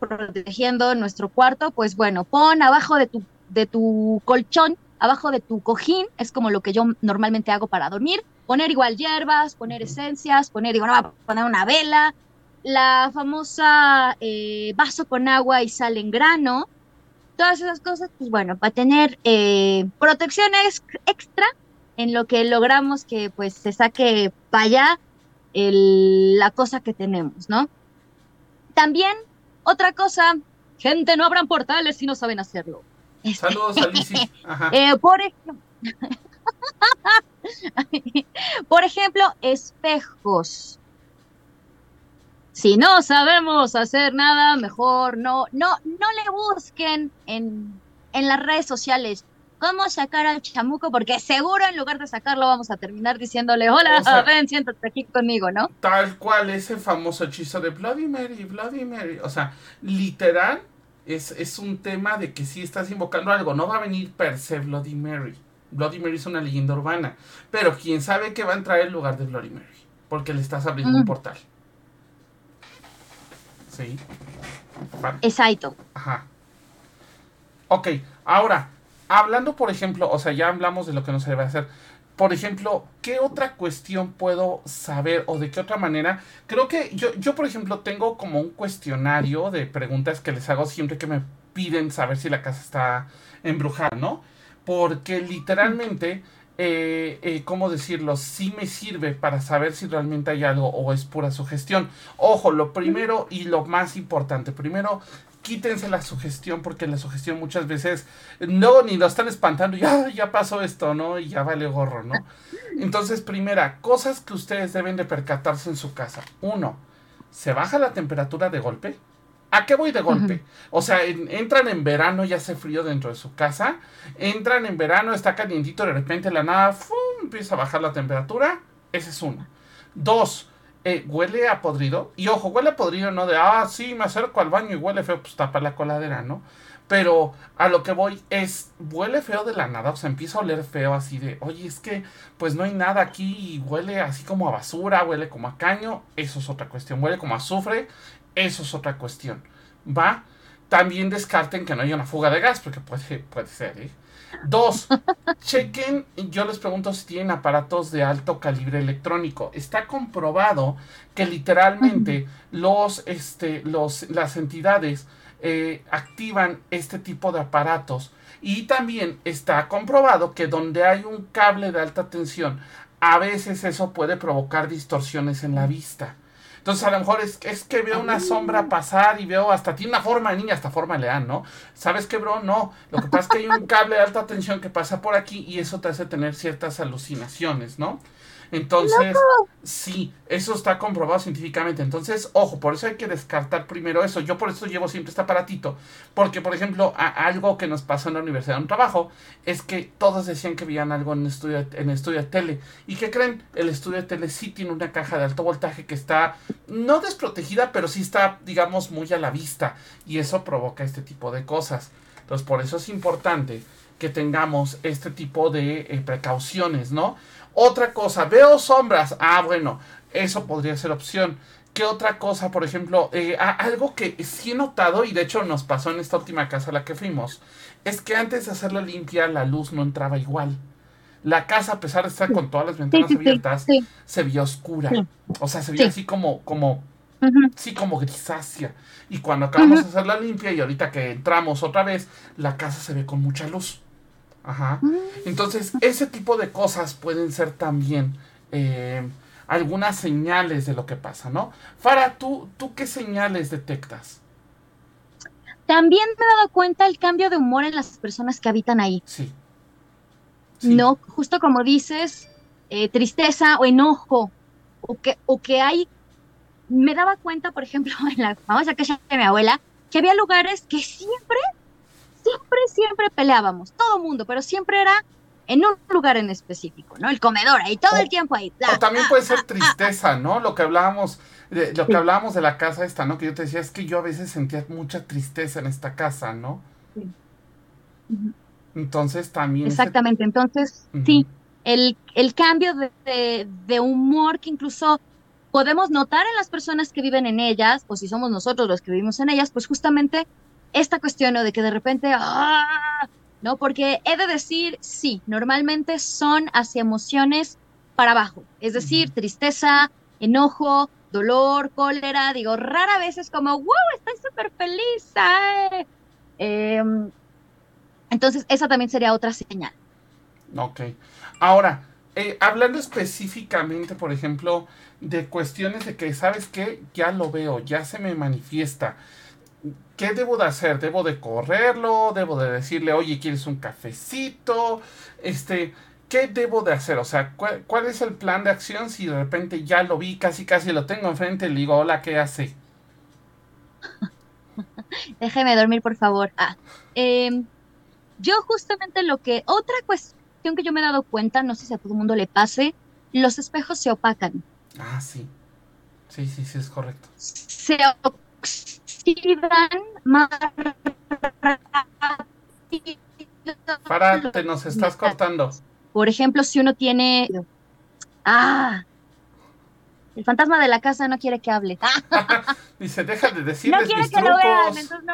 protegiendo nuestro cuarto, pues bueno, pon abajo de tu, de tu colchón, abajo de tu cojín, es como lo que yo normalmente hago para dormir, poner igual hierbas, poner esencias, poner, digo, no, poner una vela, la famosa eh, vaso con agua y sal en grano, todas esas cosas, pues bueno, para tener eh, protecciones extra en lo que logramos que pues se saque para allá la cosa que tenemos, ¿no? También, otra cosa, gente, no abran portales si no saben hacerlo. Saludos, Alicia. Eh, por, ejemplo, por ejemplo, espejos si no sabemos hacer nada, mejor no, no, no le busquen en, en las redes sociales cómo sacar al chamuco, porque seguro en lugar de sacarlo vamos a terminar diciéndole, hola, ven, siéntate aquí conmigo, ¿no? Tal cual ese famoso hechizo de Bloody Mary, Bloody Mary. O sea, literal, es, es un tema de que si estás invocando algo, no va a venir per se Bloody Mary. Bloody Mary es una leyenda urbana, pero quién sabe que va a entrar en lugar de Bloody Mary, porque le estás abriendo un mm. portal. Sí. Exacto. Ajá. Ok, ahora, hablando, por ejemplo, o sea, ya hablamos de lo que no se debe hacer. Por ejemplo, ¿qué otra cuestión puedo saber o de qué otra manera? Creo que yo, yo, por ejemplo, tengo como un cuestionario de preguntas que les hago siempre que me piden saber si la casa está embrujada, ¿no? Porque literalmente eh, eh, ¿cómo decirlo? Sí me sirve para saber si realmente hay algo o es pura sugestión. Ojo, lo primero y lo más importante, primero quítense la sugestión porque la sugestión muchas veces no ni lo están espantando ya ya pasó esto no y ya vale gorro no entonces primera cosas que ustedes deben de percatarse en su casa. Uno se baja la temperatura de golpe ¿A qué voy de golpe? O sea, entran en verano y hace frío dentro de su casa. Entran en verano, está calientito, de repente la nada empieza a bajar la temperatura. Ese es uno. Dos, eh, huele a podrido. Y ojo, huele a podrido, no de, ah, sí, me acerco al baño y huele feo, pues tapa la coladera, ¿no? Pero a lo que voy es, huele feo de la nada, o sea, empieza a oler feo así de, oye, es que pues no hay nada aquí y huele así como a basura, huele como a caño, eso es otra cuestión, huele como a azufre, eso es otra cuestión. ¿Va? También descarten que no haya una fuga de gas, porque puede, puede ser, ¿eh? Dos, chequen, yo les pregunto si tienen aparatos de alto calibre electrónico. Está comprobado que literalmente los, este, los, las entidades eh, activan este tipo de aparatos. Y también está comprobado que donde hay un cable de alta tensión, a veces eso puede provocar distorsiones en la vista. Entonces a lo mejor es, es que veo una sombra pasar y veo hasta tiene una forma de niña, hasta forma de leán, ¿no? ¿Sabes qué, bro? No. Lo que pasa es que hay un cable de alta tensión que pasa por aquí y eso te hace tener ciertas alucinaciones, ¿no? Entonces, sí, eso está comprobado científicamente. Entonces, ojo, por eso hay que descartar primero eso. Yo por eso llevo siempre este aparatito. Porque, por ejemplo, algo que nos pasó en la universidad de un trabajo es que todos decían que veían algo en el estudio, en estudio de tele. ¿Y qué creen? El estudio de tele sí tiene una caja de alto voltaje que está no desprotegida, pero sí está, digamos, muy a la vista. Y eso provoca este tipo de cosas. Entonces, por eso es importante que tengamos este tipo de eh, precauciones, ¿no? Otra cosa, veo sombras. Ah, bueno, eso podría ser opción. ¿Qué otra cosa? Por ejemplo, eh, algo que sí he notado, y de hecho nos pasó en esta última casa a la que fuimos, es que antes de hacerla limpia, la luz no entraba igual. La casa, a pesar de estar con todas las ventanas abiertas, se veía oscura. O sea, se veía así como, como, sí, como grisácea. Y cuando acabamos de hacerla limpia y ahorita que entramos otra vez, la casa se ve con mucha luz. Ajá. Mm. Entonces, ese tipo de cosas pueden ser también eh, algunas señales de lo que pasa, ¿no? Fara, ¿tú, ¿tú qué señales detectas? También me he dado cuenta el cambio de humor en las personas que habitan ahí. Sí. No, justo como dices, eh, tristeza o enojo, o que, o que hay... Me daba cuenta, por ejemplo, en la famosa casa de mi abuela, que había lugares que siempre siempre, siempre peleábamos, todo mundo, pero siempre era en un lugar en específico, ¿no? El comedor, ahí todo el tiempo ahí. o también puede ser tristeza, ¿no? Lo que hablábamos, de, lo que hablábamos de la casa esta, ¿no? Que yo te decía, es que yo a veces sentía mucha tristeza en esta casa, ¿no? Entonces también... Exactamente, entonces, sí, el, el cambio de, de, humor que incluso podemos notar en las personas que viven en ellas, o si somos nosotros los que vivimos en ellas, pues justamente esta cuestión de que de repente, ¡ah! ¿no? Porque he de decir, sí, normalmente son hacia emociones para abajo, es decir, tristeza, enojo, dolor, cólera, digo, rara vez es como, wow, estoy súper feliz. Em, entonces, esa también sería otra señal. Ok. Ahora, eh, hablando específicamente, por ejemplo, de cuestiones de que, ¿sabes qué? Ya lo veo, ya se me manifiesta. ¿Qué debo de hacer? ¿Debo de correrlo? ¿Debo de decirle, oye, ¿quieres un cafecito? Este, ¿qué debo de hacer? O sea, ¿cuál, es el plan de acción si de repente ya lo vi, casi casi lo tengo enfrente y le digo, hola, ¿qué hace? Déjeme dormir, por favor. Ah, em, yo justamente lo que, otra cuestión que yo me he dado cuenta, no sé si a todo el mundo le pase, los espejos se opacan. Ah, sí. Sí, sí, sí, es correcto. Se más Para, te nos estás cortando. Por ejemplo, si uno tiene... Ah, el fantasma de la casa no quiere que hable. Dice, deja de decirles No quiere que lo vean, entonces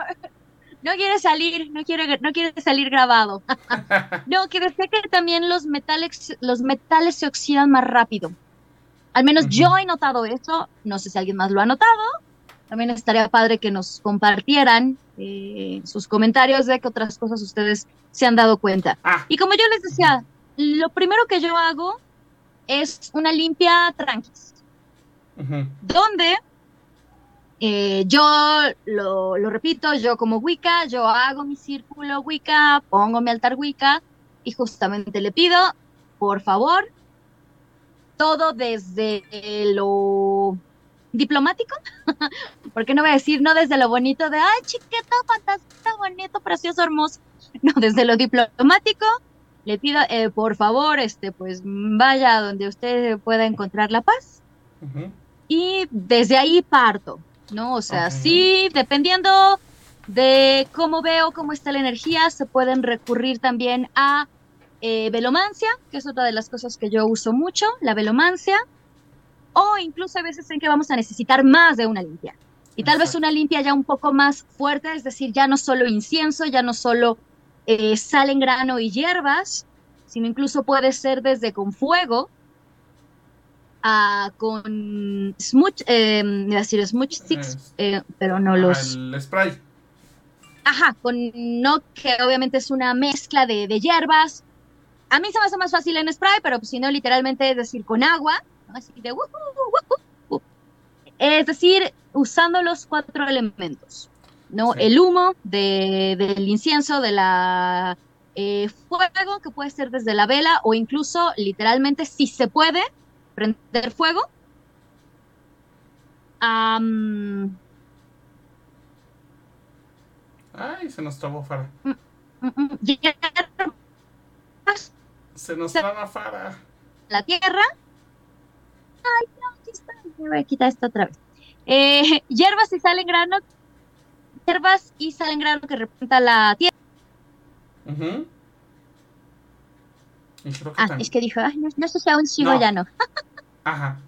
no, quiere salir, no quiere, no quiere salir grabado. no, que decía que también los metales, los metales se oxidan más rápido. Al menos yo he notado eso, no sé si alguien más lo ha notado, también estaría padre que nos compartieran eh, sus comentarios de que otras cosas ustedes se han dado cuenta. Ah. Y como yo les decía, lo primero que yo hago es una limpia tranquis, donde eh, yo lo, lo repito, yo como Wicca, yo hago mi círculo Wicca, pongo mi altar Wicca y justamente le pido, por favor, todo desde lo diplomático, porque no voy a decir no desde lo bonito de, ay, chiquito, fantástico, bonito, precioso, hermoso, no, desde lo diplomático, le pido, eh, por favor, este, pues vaya a donde usted pueda encontrar la paz. Y desde ahí parto, ¿no? O sea, sí, dependiendo de cómo veo, cómo está la energía, se pueden recurrir también a eh, velomancia, que es otra de las cosas que yo uso mucho, la velomancia, o incluso a veces en que vamos a necesitar más de una limpia. Y tal vez Exacto. una limpia ya un poco más fuerte, es decir, ya no solo incienso, ya no solo eh, sal en grano y hierbas, sino incluso puede ser desde con fuego, a con smudge, eh, iba a decir smudge sticks, eh, pero no los... El spray. Ajá, con no, que obviamente es una mezcla de, de hierbas. A mí se me hace más fácil en spray, pero pues, si no, literalmente es decir, con agua. Así de... Es decir, usando los cuatro elementos, ¿no? Sí. El humo de- del incienso, de la eh, fuego, que puede ser desde la vela, o incluso, literalmente, si se puede, prender fuego. Am, Ay, se nos trabó Fara. mm, mm, hierbas, Se nos traba Fara. la tierra. Ay, no, aquí está. Me voy a quitar esto otra vez. Eh, hierbas y sal en grano. Hierbas y sal en grano que representa la tierra. Creo que Ah, es que dijo, ay, no, no sé si aún sigo No. ya no. Ajá.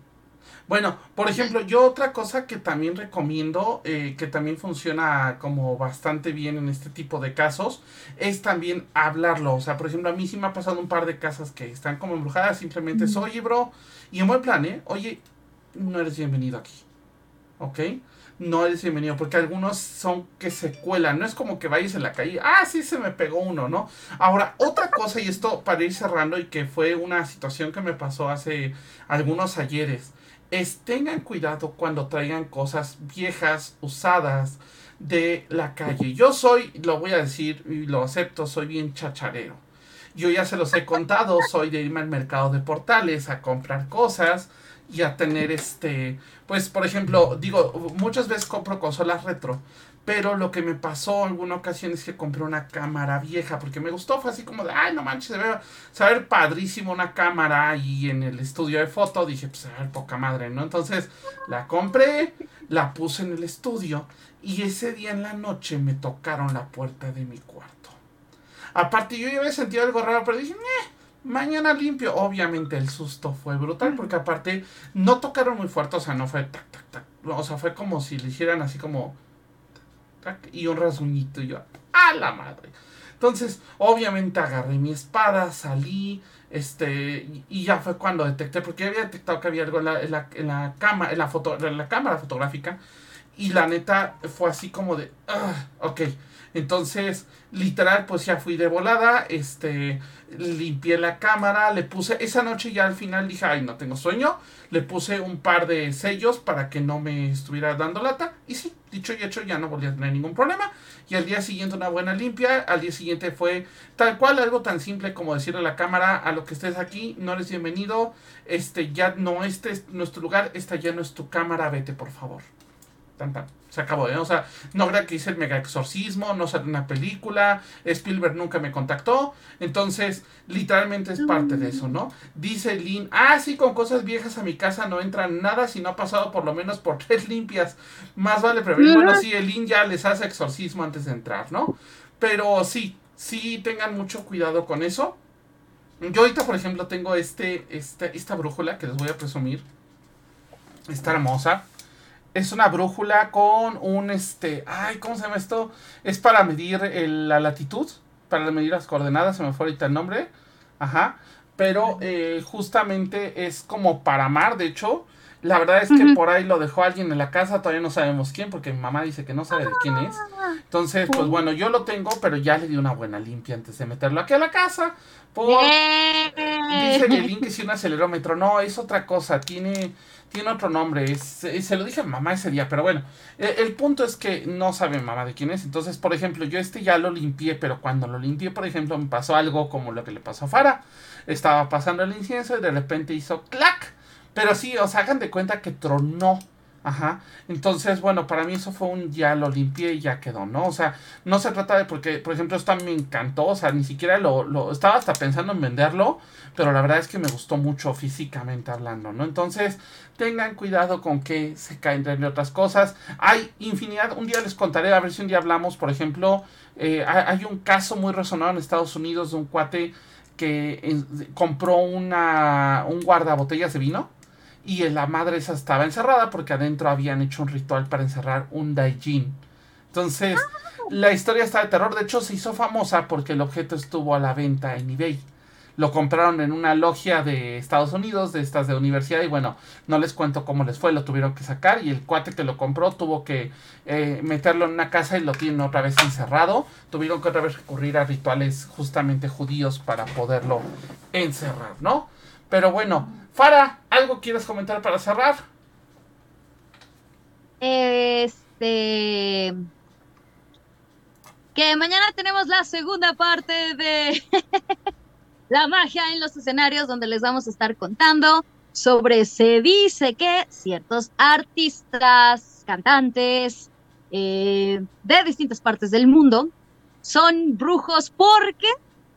Bueno, por ejemplo, yo otra cosa que también recomiendo, eh, que también funciona como bastante bien en este tipo de casos, es también hablarlo. O sea, por ejemplo, a mí sí me ha pasado un par de casas que están como embrujadas, simplemente oye, bro, y en buen plan, ¿eh? Oye, no eres bienvenido aquí. ¿Ok? No eres bienvenido, porque algunos son que se cuelan, no es como que vayas en la calle, ah, sí se me pegó uno, ¿no? Ahora, otra cosa, y esto para ir cerrando, y que fue una situación que me pasó hace algunos ayeres, es tengan cuidado cuando traigan cosas viejas, usadas de la calle. Yo soy, lo voy a decir y lo acepto, soy bien chacharero. Yo ya se los he contado, soy de irme al mercado de portales a comprar cosas y a tener este, pues por ejemplo, digo, muchas veces compro consolas retro, pero lo que me pasó alguna ocasión es que compré una cámara vieja porque me gustó, fue así como de, ay, no manches, se ve, ver padrísimo una cámara y en el estudio de foto dije, pues a poca madre, ¿no? Entonces la compré, la puse en el estudio y ese día en la noche me tocaron la puerta de mi cuarto. Aparte yo ya había sentido algo raro, pero dije, "Eh, mañana limpio. Obviamente el susto fue brutal porque aparte no tocaron muy fuerte, o sea, no fue tac, tac, tac. O sea, fue como si le hicieran así como tac, y un rasguñito y yo, ¡a la madre! Entonces, obviamente agarré mi espada, salí, este, y, ya fue cuando detecté, porque ya había detectado que había algo en la, en la, en la cama, en la foto, en la cámara fotográfica, y la neta fue así como de, ah, ok. Entonces, literal, pues ya fui de volada, este, limpié la cámara, le puse, esa noche ya al final dije, ay, no tengo sueño, le puse un par de sellos para que no me estuviera dando lata, y sí, dicho y hecho, ya no volví a tener ningún problema, y al día siguiente una buena limpia, al día siguiente fue tal cual, algo tan simple como decirle a la cámara, a lo que estés aquí, no eres bienvenido, este, ya no, este es nuestro lugar, esta ya no es tu cámara, vete por favor. Tan, tan. Se acabó, ¿eh? O sea, no crean que hice el mega exorcismo, no salió una película, Spielberg nunca me contactó, entonces literalmente es parte de eso, ¿no? Dice Lynn, ah, sí, con cosas viejas a mi casa no entra nada si no ha pasado por lo menos por tres limpias, más vale prevenir. Bueno, sí, el Lynn ya les hace exorcismo antes de entrar, ¿no? Pero sí, sí tengan mucho cuidado con eso. Yo ahorita, por ejemplo, tengo este, este, esta brújula que les voy a presumir. Está hermosa. Es una brújula con un este. Ay, ¿cómo se llama esto? Es para medir el- la latitud. Para medir las coordenadas. Se me fue ahorita el nombre. Ajá. Pero eh, justamente es como para mar. De hecho, La verdad es que por ahí lo dejó alguien en la casa, todavía no sabemos quién, porque mi mamá dice que no sabe de quién es. Entonces, pues bueno, yo lo tengo, pero ya le di una buena limpia antes de meterlo aquí a la casa. Por... Dice link que si un acelerómetro, no, es otra cosa, tiene, tiene otro nombre, se lo dije a mamá ese día, pero bueno, el, el, punto es que no sabe mamá de quién es, entonces, por ejemplo, yo este ya lo limpié, pero cuando lo limpié, por ejemplo, me pasó algo como lo que le pasó a Fara, estaba pasando el incienso y de repente hizo clac pero sí, o sea, hagan de cuenta que tronó. Ajá. Entonces, bueno, para mí eso fue un ya lo limpié y ya quedó, ¿no? O sea, no se trata de porque, por ejemplo, esto a mí me encantó, o sea, ni siquiera lo, lo estaba hasta pensando en venderlo, pero la verdad es que me gustó mucho físicamente hablando, ¿no? Entonces, tengan cuidado con que se caen entre otras cosas. Hay infinidad, un día les contaré, a ver si un día hablamos, por ejemplo, eh, hay un caso muy resonado en Estados Unidos de un cuate que compró una, un guardabotellas de vino y la madre esa estaba encerrada porque adentro habían hecho un ritual para encerrar un Daijin. Entonces, la historia está de terror. De hecho, se hizo famosa porque el objeto estuvo a la venta en eBay. Lo compraron en una logia de Estados Unidos, de estas de universidad, y bueno, no les cuento cómo les fue, lo tuvieron que sacar y el cuate que lo compró tuvo que eh, meterlo en una casa y lo tienen otra vez encerrado. Tuvieron que otra vez recurrir a rituales justamente judíos para poderlo encerrar, ¿no? Pero bueno, Fara, ¿algo quieres comentar para cerrar? Este. Que mañana tenemos la segunda parte de la magia en los escenarios, donde les vamos a estar contando sobre se dice que ciertos artistas, cantantes eh, de distintas partes del mundo son brujos porque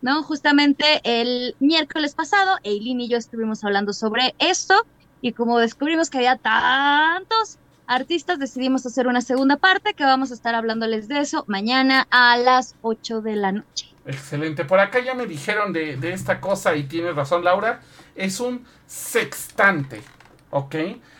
¿no? Justamente el miércoles pasado, Eileen y yo estuvimos hablando sobre esto y como descubrimos que había tantos artistas, decidimos hacer una segunda parte que vamos a estar hablándoles de eso mañana a las 8 de la noche. Excelente. Por acá ya me dijeron de, de esta cosa y tiene razón Laura. Es un sextante. ¿Ok?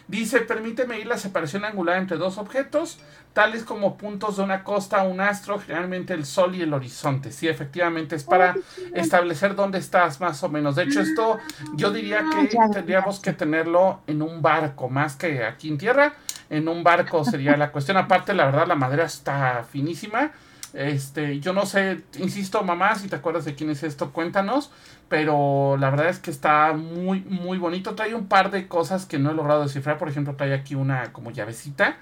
Dice, permite medir la separación angular entre dos objetos, tales como puntos de una costa, un astro, generalmente el sol y el horizonte. Sí, efectivamente, es para establecer dónde estás más o menos. De hecho, esto yo diría que tendríamos que tenerlo en un barco, más que aquí en tierra. En un barco sería la cuestión. Aparte, la verdad, la madera está finísima. Este, yo no sé, insisto, mamá, si te acuerdas de quién es esto, cuéntanos. Pero la verdad es que está muy, muy bonito. Trae un par de cosas que no he logrado descifrar. Por ejemplo, trae aquí una como llavecita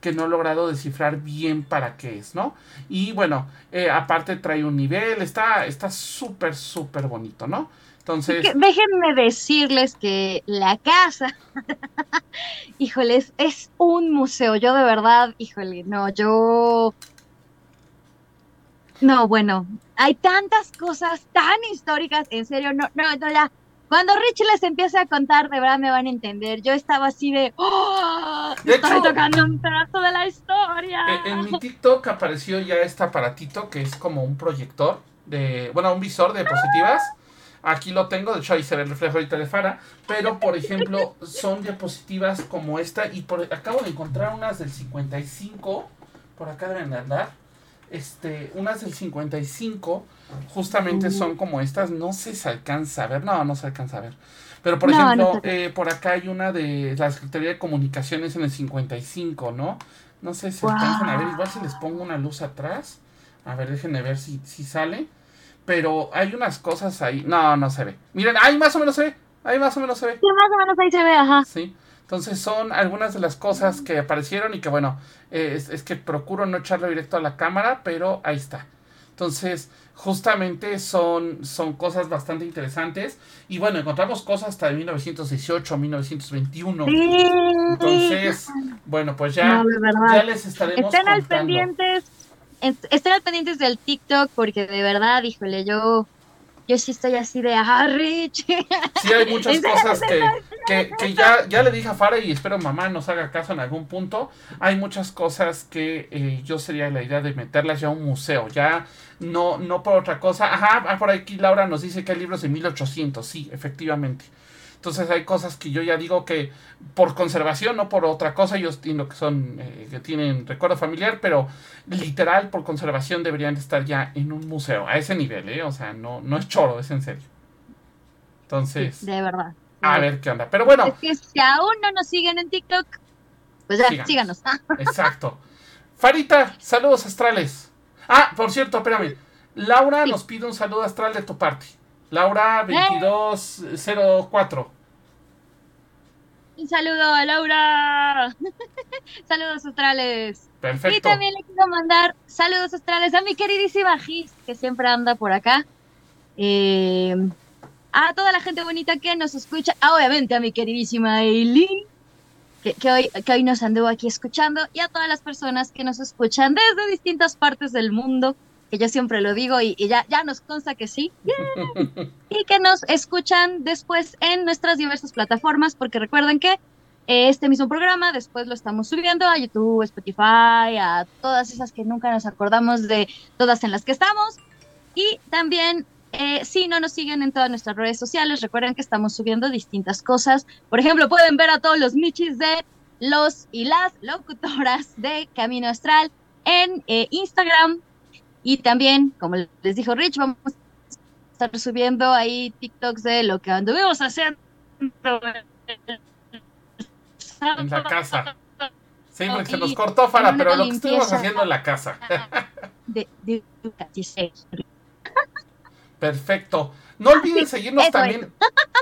que no he logrado descifrar bien para qué es, ¿no? Y bueno, eh, aparte trae un nivel. Está súper, súper bonito, ¿no? Entonces. déjenme decirles que la casa, híjoles, es un museo. Yo de verdad, híjole, no, yo no, bueno, hay tantas cosas tan históricas, en serio, no, no, no, ya. Cuando Rich les empiece a contar, de verdad me van a entender. Yo estaba así de, ¡Oh! estoy tocando un pedazo de la historia. En, mi TikTok apareció ya este aparatito que es como un proyector de, bueno, un visor de diapositivas. Aquí lo tengo, de hecho ahí se ve el reflejo ahorita de Fara, pero por ejemplo son diapositivas como esta y por, acabo de encontrar unas del 55, por acá deben andar este, unas del 55 justamente son como estas, no sé si se alcanza a ver, no, no se alcanza a ver. Pero por ejemplo, eh, por acá hay una de la Secretaría de Comunicaciones en el 55, ¿no? No sé si alcanzan a ver, igual si les pongo una luz atrás. A ver, déjenme ver si, si sale. Pero hay unas cosas ahí. No, no se ve. Miren, ahí más o menos se ve. Ahí más o menos se ve. Sí, más o menos ahí se ve, ajá. Sí. Entonces son algunas de las cosas que aparecieron y que bueno, es, que procuro no echarlo directo a la cámara, pero ahí está. Entonces, justamente son, son cosas bastante interesantes. Y bueno, encontramos cosas hasta de 1918, 1921. Entonces, bueno, pues ya, ya les estaremos estén al pendientes, estén al pendientes del TikTok porque de verdad, híjole, yo yo sí estoy así de, ah, Rich. Sí, hay muchas cosas que, que, ya, ya le dije a Fara y espero mamá nos haga caso en algún punto. Hay muchas cosas que eh, yo sería la idea de meterlas ya a un museo, ya no, no por otra cosa. Ajá, ah, por aquí Laura nos dice que hay libros de 1800, sí, efectivamente. Entonces hay cosas que yo ya digo que por conservación, no por otra cosa, yo entiendo que son, eh, que tienen recuerdo familiar, pero literal por conservación deberían estar ya en un museo, a ese nivel, ¿eh? O sea, no, no es choro, es en serio. Entonces... de verdad. A ver qué onda. Pero bueno. Es que si aún no nos siguen en TikTok, pues ya, síganos. Exacto. Farita, saludos astrales. Ah, por cierto, espérame. Laura nos pide un saludo astral de tu parte. Laura 2204. Un saludo a Laura. saludos astrales. Perfecto. Y también le quiero mandar saludos astrales a mi queridísima Gis, que siempre anda por acá. Eh, a toda la gente bonita que nos escucha, obviamente a mi queridísima Eileen, que, hoy, que hoy nos anduvo aquí escuchando, y a todas las personas que nos escuchan desde distintas partes del mundo, que yo siempre lo digo y, ya, ya nos consta que sí, y que nos escuchan después en nuestras diversas plataformas, porque recuerden que este mismo programa después lo estamos subiendo a YouTube, Spotify, a todas esas que nunca nos acordamos de todas en las que estamos. Y también eh, si no nos siguen en todas nuestras redes sociales, recuerden que estamos subiendo distintas cosas. Por ejemplo, pueden ver a todos los michis de los y las locutoras de Camino Astral en eh, Instagram. Y también, como les dijo Rich, vamos a estar subiendo ahí TikToks de lo que anduvimos haciendo en la casa. Sí, porque se nos cortó, Fara, pero lo que estuvimos haciendo en la casa. de, de, Perfecto. No olviden seguirnos también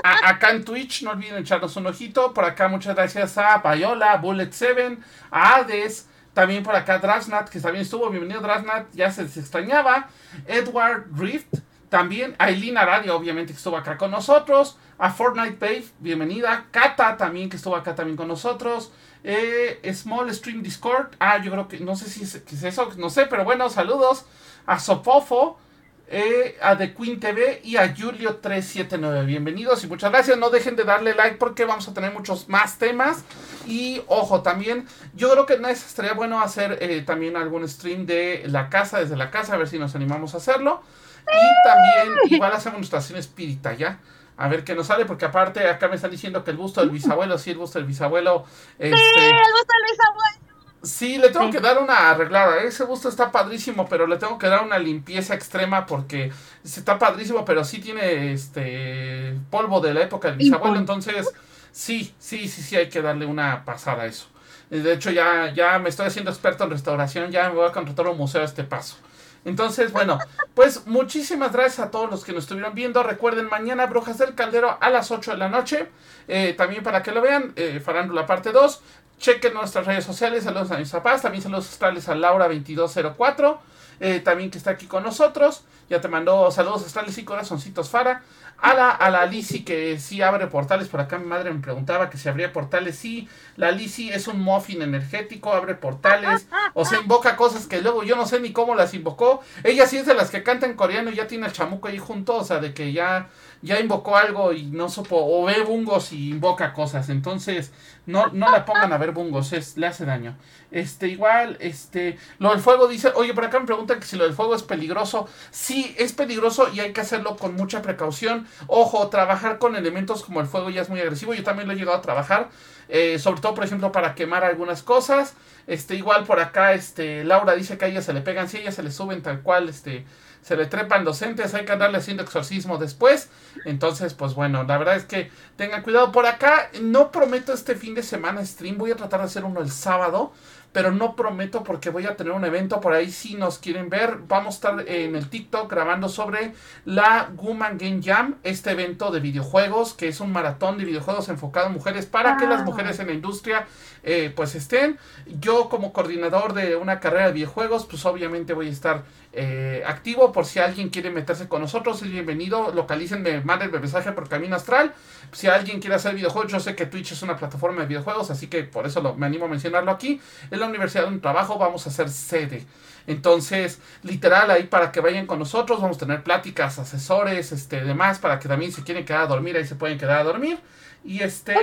acá en Twitch. No olviden echarnos un ojito. Por acá, muchas gracias a Payola, Bullet7, a Hades. También por acá Drasnat, que también estuvo. Bienvenido, Drasnat. Ya se, extrañaba. Edward Rift. También Aileen Aradia, obviamente, que estuvo acá con nosotros. A Fortnite Babe, bienvenida. Kata también, que estuvo acá también con nosotros. Eh, Small Stream Discord. Ah, yo creo que no sé si es, es eso, no sé, pero bueno, saludos. A Sopofo. Eh, a The Queen TV y a Julio379. Bienvenidos y muchas gracias. No dejen de darle like porque vamos a tener muchos más temas. Y ojo, también yo creo que estaría bueno hacer eh, también algún stream de la casa, desde la casa, a ver si nos animamos a hacerlo. Y también igual hacemos nuestra estación espírita ya. A ver qué nos sale, porque aparte acá me están diciendo que el busto del bisabuelo, sí, el busto del bisabuelo. Este, sí, el busto del bisabuelo Sí, le tengo que dar una arreglada. Ese busto está padrísimo, pero le tengo que dar una limpieza extrema porque está padrísimo, pero sí tiene este polvo de la época del bisabuelo. Entonces, sí, sí, sí, sí, hay que darle una pasada a eso. De hecho, ya, ya me estoy haciendo experto en restauración, ya me voy a contratar un museo a este paso. Entonces, bueno, pues muchísimas gracias a todos los que nos estuvieron viendo. Recuerden, mañana Brujas del Caldero a las 8 de la noche. Eh, también para que lo vean, eh, Farándula parte 2. Chequen nuestras redes sociales. Saludos a mis papás. También saludos astrales a Laura2204. Eh, también que está aquí con nosotros. Ya te mandó saludos astrales y corazoncitos Fara. A la, a la Lisi que sí abre portales. Por acá mi madre me preguntaba que si abría portales. Sí, la Lisi es un muffin energético, abre portales. O se invoca cosas que luego yo no sé ni cómo las invocó. Ella sí es de las que canta en coreano y ya tiene el chamuco ahí junto. O sea, de que ya ya invocó algo y no supo, o ve bungos y invoca cosas. Entonces, no, no la pongan a ver bungos, es, le hace daño. Este, igual, este, lo del fuego dice, oye, por acá me preguntan que si lo del fuego es peligroso. Sí, es peligroso y hay que hacerlo con mucha precaución. Ojo, trabajar con elementos como el fuego ya es muy agresivo. Yo también lo he llegado a trabajar. Eh, sobre todo, por ejemplo, para quemar algunas cosas. Este, igual por acá, este, Laura dice que a ella se le pegan, si a ella se le suben tal cual, este, se le trepan docentes, hay que andarle haciendo exorcismo después. Entonces, pues bueno, la verdad es que tengan cuidado. Por acá, no prometo este fin de semana stream, voy a tratar de hacer uno el sábado pero no prometo porque voy a tener un evento por ahí si nos quieren ver. Vamos a estar en el TikTok grabando sobre la Woman Game Jam, este evento de videojuegos, que es un maratón de videojuegos enfocado en mujeres para que las ah. mujeres en la industria eh, pues estén. Yo como coordinador de una carrera de videojuegos, pues obviamente voy a estar eh, activo por si alguien quiere meterse con nosotros, es bienvenido, localícenme, manden el mensaje por Camino Astral. Si alguien quiere hacer videojuegos, yo sé que Twitch es una plataforma de videojuegos, así que por eso lo, me animo a mencionarlo aquí la universidad donde trabajo vamos a hacer sede. Entonces, literal, ahí para que vayan con nosotros, vamos a tener pláticas, asesores, este, demás, para que también si quieren quedar a dormir, ahí se pueden quedar a dormir. Y este...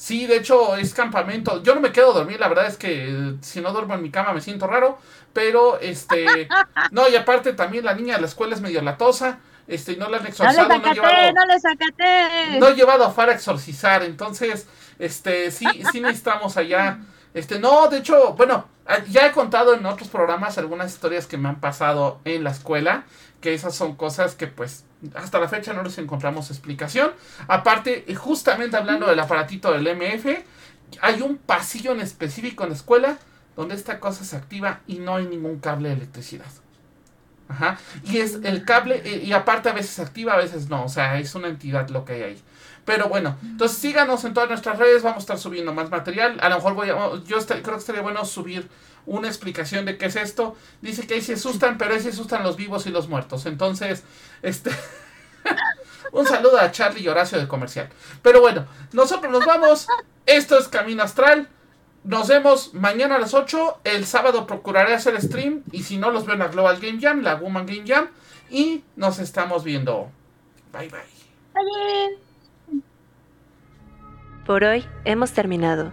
Sí, de hecho es campamento. Yo no me quedo a dormir, la verdad es que eh, si no duermo en mi cama me siento raro. Pero, este... no, y aparte también la niña de la escuela es medio latosa. Este, y no la han exorcizado. No, le llevado, no le No he llevado a Far a exorcizar. Entonces, este, sí, sí necesitamos allá este, no, de hecho, bueno, ah, ya he contado en otros programas algunas historias que me han pasado en la escuela, que esas son cosas que pues hasta la fecha no les encontramos explicación. Aparte, justamente hablando del aparatito del MF, hay un pasillo en específico en la escuela donde esta cosa se activa y no hay ningún cable de electricidad. Ajá. Y es el cable, eh, y aparte a veces se activa, a veces no. O sea, es una entidad lo que hay ahí. Pero bueno, entonces síganos en todas nuestras redes, vamos a estar subiendo más material. A lo mejor voy a, yo creo que estaría bueno subir una explicación de qué es esto. Dice que ahí se asustan, pero ahí se asustan los vivos y los muertos. Entonces, este... un saludo a Charlie y Horacio de comercial. Pero bueno, nosotros nos vamos. Esto es Camino Astral. Nos vemos mañana a las 8. El sábado procuraré hacer stream. Y si no, los veo en la Global Game Jam, la Woman Game Jam. Y nos estamos viendo. Bye bye. Por hoy hemos terminado.